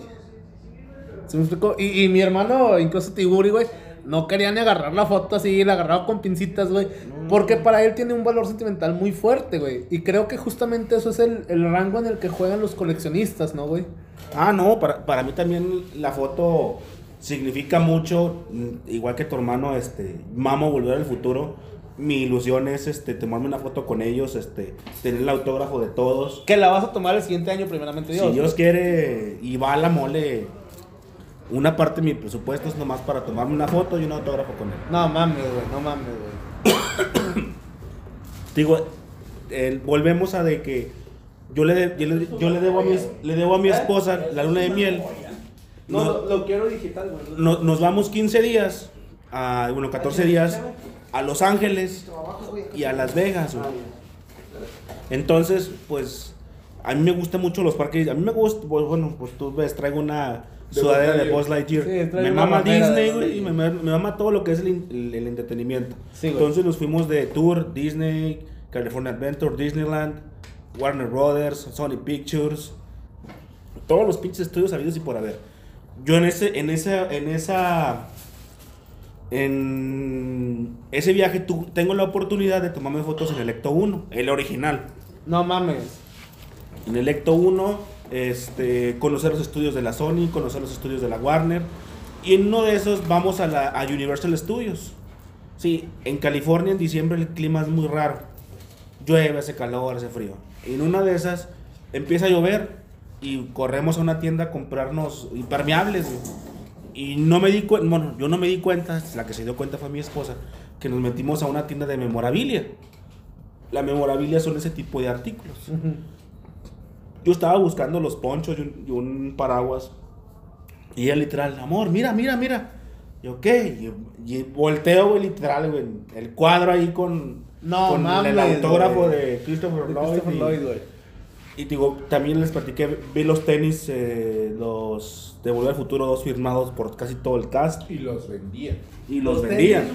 ¿Se me explicó? Y, y mi hermano, incluso Tiburi, güey, no quería ni agarrar la foto así, la agarraba con pincitas, güey. Porque para él tiene un valor sentimental muy fuerte, güey. Y creo que justamente eso es el, el rango en el que juegan los coleccionistas, ¿no, güey? Ah, no, para, para mí también la foto significa mucho, mm, igual que tu hermano, este, mamo volver al futuro. Mi ilusión es este, tomarme una foto con ellos, este, tener el autógrafo de todos. Que la vas a tomar el siguiente año, primeramente Dios. Si Dios quiere y va a la mole, una parte de mi presupuesto es nomás para tomarme una foto y un autógrafo con él. No mames, güey, no mames, güey. Digo, volvemos a de que yo le, de- yo le, yo le debo a mi, le debo a mi esposa la luna de miel. No, No- lo, lo quiero digital, güey. no- nos vamos 15 días, a, bueno, 14 días a Los Ángeles y a Las Vegas. güey. Entonces, pues, a mí me gustan mucho los parques. A mí me gusta, pues, bueno, pues tú ves, traigo una De sudadera de Buzz Lightyear. Sí, me mama Disney, güey, y me, me- mama todo lo que es el, in- el- el entretenimiento. Sí. Entonces nos fuimos de tour, Disney, California Adventure, Disneyland, Warner Brothers, Sony Pictures, todos los pinches estudios habidos y por haber. Yo en ese, en esa, en esa, en ese viaje tu- tengo la oportunidad de tomarme fotos en el Ecto 1, el original. No mames. En el Ecto 1, este, conocer los estudios de la Sony, conocer los estudios de la Warner. Y en uno de esos vamos a, la, a Universal Studios. Sí, en California en diciembre el clima es muy raro. Llueve, hace calor, hace frío. Y en una de esas empieza a llover y corremos a una tienda a comprarnos impermeables. Y no me di cuenta, bueno, yo no me di cuenta, la que se dio cuenta fue mi esposa, que nos metimos a una tienda de memorabilia. La memorabilia son ese tipo de artículos. Yo estaba buscando los ponchos y un, y un paraguas. Y ella literal, amor, mira, mira, mira. Yo, ¿qué? Y, y volteo, güey, literal, güey. El cuadro ahí con, No con mames, el autógrafo de Christopher De Lloyd. Christopher y- Lloyd, y digo, también les platiqué, vi los tenis, eh, los de Volver al Futuro, dos firmados por casi todo el cast. Y los vendía. Y los, vendían.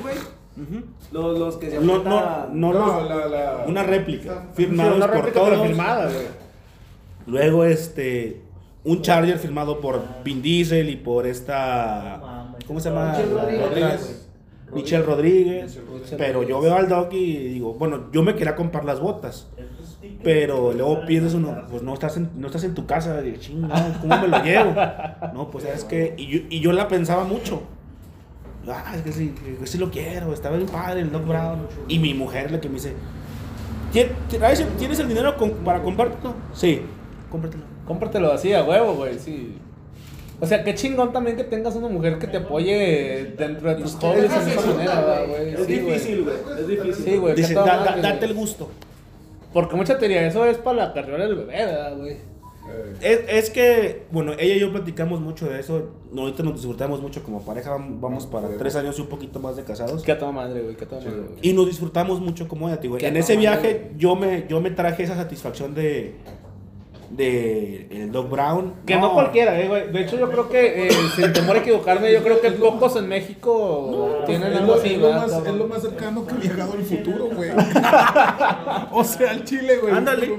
Los, los que se No, no, no, No, los- la, la... una réplica. Firmados una por réplica, todos. firmada. Luego, este, un Charger firmado por Vin Diesel y por esta, ¿cómo se llama? Michelle Rodríguez. Rodríguez. Michelle Rodríguez. Pero yo veo al Doc y digo, bueno, yo me quería comprar las botas. Pero luego piensas uno, pues no estás en, no estás en tu casa, de chinga, ¿cómo me lo llevo? No, pues es que, y yo, y yo la pensaba mucho. Ah, es que sí, que sí lo quiero, está bien padre el Doc Brown. Y mi mujer la que me dice, ¿Tien- traes- ¿Tienes el dinero con- para comprártelo? Sí, cómpratelo. Cómpratelo así a huevo, güey, sí. O sea, qué chingón también que tengas una mujer que te apoye dentro de tus hobbies de esa manera, güey. Es güey. difícil, güey. Es difícil. Sí, güey. Dice, toda "Da- da- madre, date güey". el gusto. Porque mucha teoría, eso es para la carrera del bebé, ¿verdad, güey? Es, es que, bueno, ella y yo platicamos mucho de eso. Ahorita nos disfrutamos mucho como pareja. vam- Vamos para tres años y un poquito más de casados. Que a toda madre, güey, que a toda madre, güey. Y nos disfrutamos mucho como ella. Qué En ese viaje yo me, yo me traje esa satisfacción de, de el Doc Brown. Que no, cualquiera, eh, güey. De hecho, yo creo que, eh, sin temor a equivocarme, yo creo que pocos en México tienen Es algo lo, así, es lo ¿verdad, más, es lo más cercano que he viajado al futuro, güey. o sea, al Chile, güey. Ándale.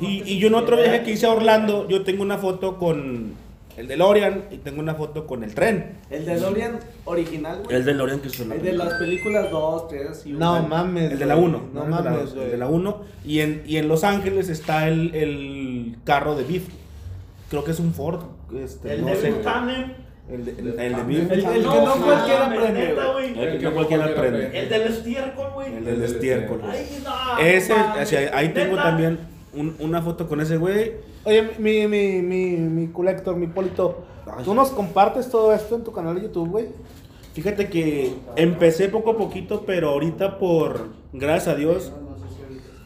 Y, y yo en otro viaje que hice a Orlando, yo tengo una foto con el DeLorean y tengo una foto con el tren. El de Dorian original, güey. El DeLorean que son El de las películas 2, 3 y No mames. El de la güey. 1. No el de mames, El de la 1. Y en, y en Los Ángeles está el, el carro de Biff. Creo que es un Ford. Este, El no de sé. El de, el, el de Biff. El, el que No, cualquiera güey. El que no cualquiera prende. El del estiércol, güey. El del estiércol. Ay, no. Ese, sea, ahí tengo Neta. también un- una foto con ese güey. Oye, mi, mi, mi, mi colector, mi polito. ¿Tú nos compartes todo esto en tu canal de YouTube, güey? Fíjate que empecé poco a poquito, pero ahorita por, gracias a Dios,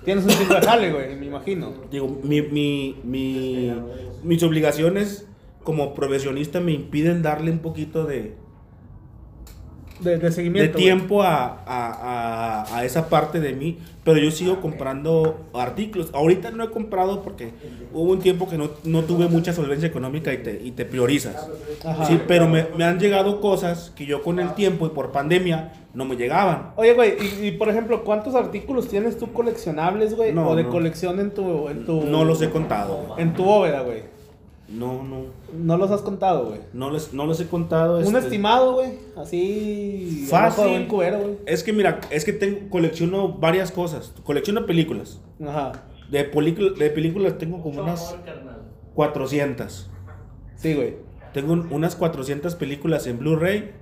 Tienes un chingo de jale, güey, me imagino. digo, mi, mi, mi- mis obligaciones como profesionista me impiden darle un poquito de, De, de de seguimiento. güey. tiempo a, a- a- a esa parte de mí, pero yo sigo comprando artículos. Ahorita no he comprado porque hubo un tiempo que no, no tuve mucha solvencia económica y te, y te priorizas. Ajá. Sí, pero me, me han llegado cosas que yo con el tiempo y por pandemia no me llegaban. Oye, güey, y, y, por ejemplo, ¿cuántos artículos tienes tú coleccionables, güey? No, o de no. colección en tu, en tu. No los he contado. En tu bóveda, güey. No, no. No los has contado, güey. No les, no les he contado. Un este, estimado, güey. Así. Fácil. cubero, güey. Es que mira, es que tengo, colecciono varias cosas. Colecciono películas. Ajá. De, película- de películas tengo como unas 400. Sí, güey. Tengo un- unas 400 películas en Blu-ray.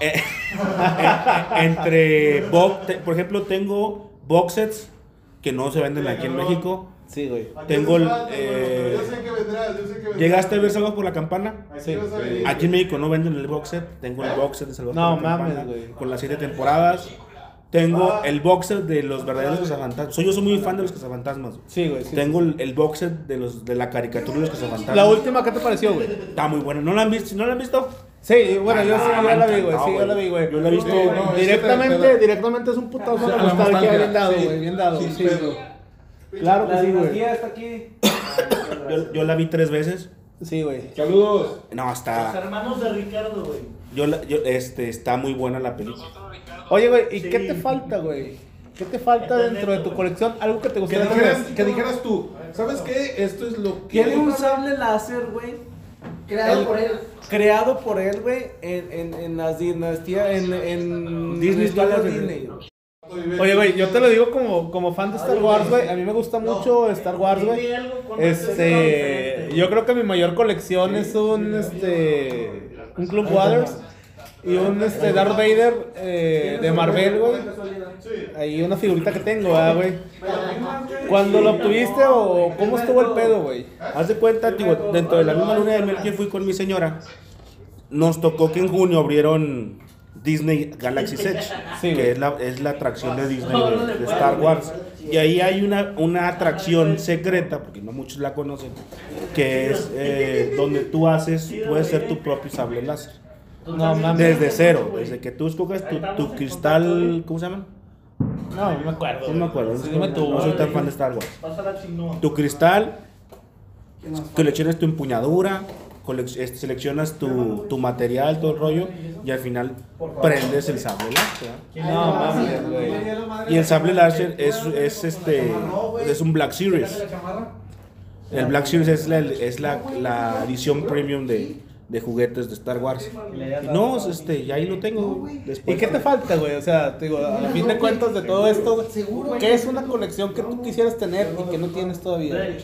Eh, entre, bo- te- por ejemplo, tengo box sets que no se venden aquí en México. Sí, güey. Tengo el, eh, ¿Llegaste a ver Salvador por la Campana? Sí. Aquí en México no venden el box set. Tengo el box set de Salvador No por la mames, Campana güey. con las siete temporadas. Tengo el box set de los verdaderos cazafantasmas. Soy, yo soy muy fan de los cazafantasmas. güey. Sí, güey. sí, Tengo el, el box set de, los, de la caricatura de los cazafantasmas. La última, ¿qué te pareció, güey? Está muy buena. ¿No la han visto? ¿No la han visto? Sí, bueno, yo sí, Ah, yo la vi, güey. encantó, Sí, yo la vi, güey. Yo la he visto. Sí, no, que directamente, te- te- directamente es un putazo Sí, a a la nostalgia bien dado, sí. güey. Bien dado, sí. Claro que La sí, güey. está aquí. Yo, yo la vi tres veces. Sí, güey. Saludos. No, Los está. hermanos de Ricardo, güey. Yo, la- yo, este, está muy buena la película. Oye, güey, ¿y Sí. qué te falta, güey? ¿Qué te falta dentro de tu colección? Algo que te Que gustaría dijeras, tener. que dijeras tú, ¿sabes qué? Esto es lo que... Tiene un sable láser, güey. Creado El- por él. Creado por él, güey, en, en, en las dinastías, en, en Disney Studios. Disney. Oye, güey, yo te lo digo como, como fan de Star Wars, güey. A mí me gusta mucho Star Wars, güey. Con Este, yo creo que mi mayor colección es un, este, un Club Waters y un, este, Darth Vader eh, de Marvel, güey. Ahí una figurita que tengo, ¿verdad, güey. ¿Cuándo lo obtuviste o cómo estuvo el pedo, güey? Haz de cuenta, digo, dentro de la misma luna de miel que fui con mi señora, nos tocó que en junio abrieron Disney Galaxy Edge, Sí, que es la, es la atracción de Disney de, de Star Wars. Y ahí hay una, una atracción secreta, porque no muchos la conocen, que es eh, donde tú haces, puedes ser tu propio sable láser. Desde cero, desde que tú escoges tu, tu cristal, ¿cómo se llama? No, no me acuerdo. No me acuerdo, Sí, dime tú. no soy tan fan de Star Wars. Tu cristal, coleccionas tu empuñadura, colec- este, seleccionas tu, tu material, todo el rollo, y al final prendes el sable láser. No, mames, güey. Y el sable láser es, es, este, es un Black Series. El Black Series es la, es la, la edición premium de, de juguetes de Star Wars. Y no, este, ya ahí lo tengo. ¿Y qué te falta, güey? O sea, te digo, a fin de cuentas de todo esto, güey, ¿qué es una colección que tú quisieras tener y que no tienes todavía?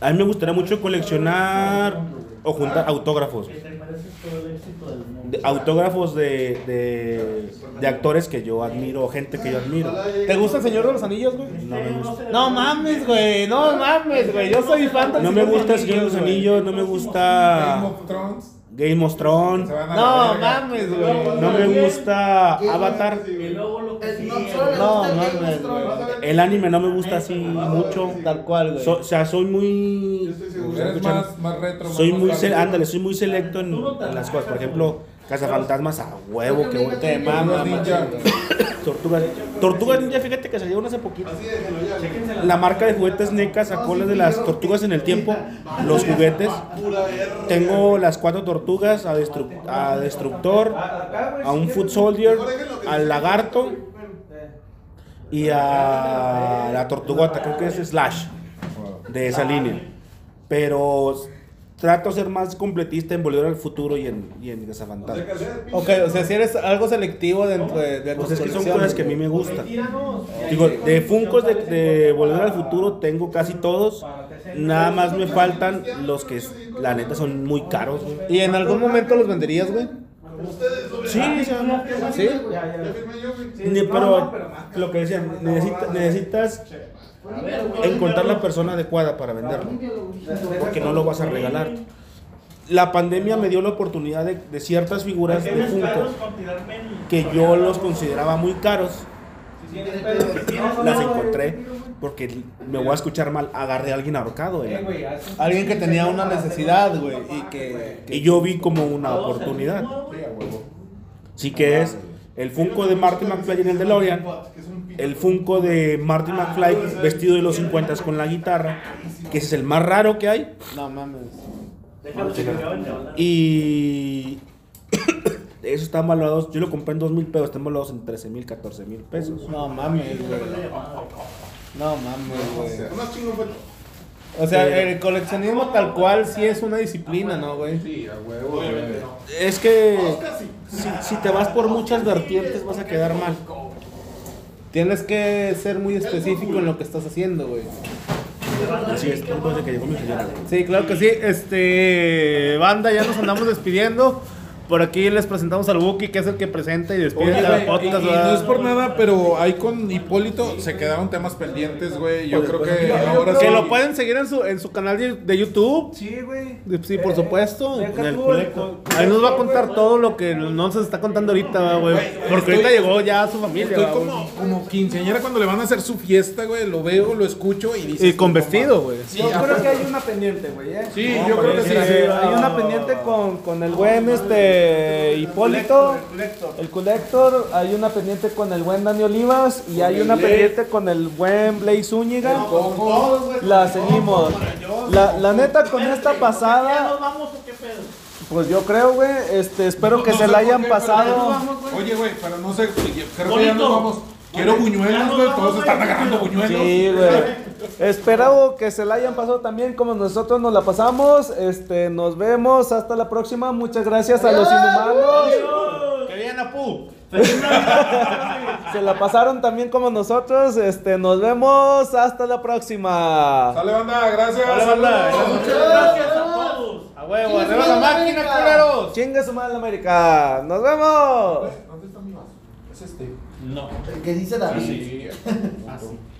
Güey? A mí me gustaría mucho coleccionar o juntar autógrafos. De- autógrafos de, de, de actores que yo admiro, o gente que yo admiro. ¿Te gusta el Señor de los Anillos, güey? No me gusta. No mames, güey. No mames, güey. Yo soy fan del No me gusta el Señor de los güey. Anillos, no me Game gusta of Thrones. Game of Thrones, No mames, güey. no me gusta Avatar. No, Game mames, Thrones. El anime no me gusta así mucho. Tal cual, güey. So- o sea, soy muy. Eres más, más retro. Soy más muy, se- ándale, soy muy selecto en, en las cosas. Por ejemplo, Cazafantasmas a huevo, que bueno. Te mama, Ninja. Tortugas. Tortugas Ninja, fíjate que salieron hace poquito. La marca de juguetes NECA sacó las de las tortugas en el tiempo, los juguetes. Tengo las cuatro tortugas, a, Destru- a Destructor, a un Foot Soldier, al Lagarto y a la Tortugota, creo que es Slash, de esa línea. Pero trato de ser más completista en Volver al Futuro y en, y en. Ok, o sea, si eres algo selectivo dentro de, de Pues es que son colecciones, cosas que a mí me gustan. Digo, de Funkos de, de Volver al Futuro tengo casi todos. Nada más me faltan los que la neta son muy caros. güey. ¿Y en algún momento los venderías, güey? Sí, sea, ¿Sí? ni- pero lo que decían, necesita- necesitas encontrar la persona adecuada para venderlo. Porque no lo vas a regalar. La pandemia me dio la oportunidad de, de ciertas figuras de que yo los consideraba muy caros. Las encontré porque me voy a escuchar mal. Agarré a alguien ahorcado. de la- Alguien que tenía una necesidad, güey, y que... Y yo vi como una oportunidad. Sí que es el Funko de Marty McFly en el DeLorean, el Funko de Marty McFly vestido de los 50 con la guitarra, que es el más raro que hay. No mames. Y eso están valorados, yo lo compré en 2 mil pesos, están valorados en 13 mil, 14 mil pesos. No mames, güey. No mames, güey. Más chingón fue. O sea, el coleccionismo tal cual sí es una disciplina, ¿no, güey? Sí, a huevo. Es que si, si te vas por muchas vertientes vas a quedar mal. Tienes que ser muy específico en lo que estás haciendo, güey. Así es, que llegó mi señora. Sí, claro que sí. Este, banda, ya nos andamos despidiendo. Por aquí les presentamos al Buki, que es el que presenta y despide Oye, y, podcast. y ¿verdad? no es por nada, pero ahí con Hipólito se quedaron temas pendientes, güey. Yo creo que ahora sí. Que lo pueden seguir en su, en su canal de, de YouTube. Sí, güey. Sí, por supuesto. El tú, colecto. Ahí nos va a contar todo lo que no se está contando ahorita, güey. Porque ahorita llegó ya su familia. Estoy como, como quinceañera cuando le van a hacer su fiesta, güey. Lo veo, lo escucho y dices. Y con "No vestido, mames". güey. Sí, Yo creo que hay una pendiente, güey. ¿eh? Sí, yo creo que sí. Sí, hay una pendiente con, con el buen este Hipólito, el Collector, hay una pendiente con el buen Dani Olivas y hay una pendiente con el buen Blaze Zúñiga. La seguimos. La, la neta con esta pasada, vamos o qué pedo? pues yo creo, güey, este, espero que No se la hayan pasado. Oye, güey, pero no sé. Creo que ya nos vamos. Quiero buñuelos, güey. Todos están agarrando buñuelos. Sí, güey. Espero que se la hayan pasado también como nosotros nos la pasamos. Este, nos vemos hasta la próxima. Muchas gracias a los inhumanos. Que bien, Apu. Se la pasaron también como nosotros. Este, nos vemos hasta la próxima. Sale, banda, gracias. Dale, banda. Gracias a todos. A huevo, arriba la máquina, culeros. Chinga su madre América. Nos vemos. ¿Dónde está mi vaso? Es este. No. El que dice David. Sí.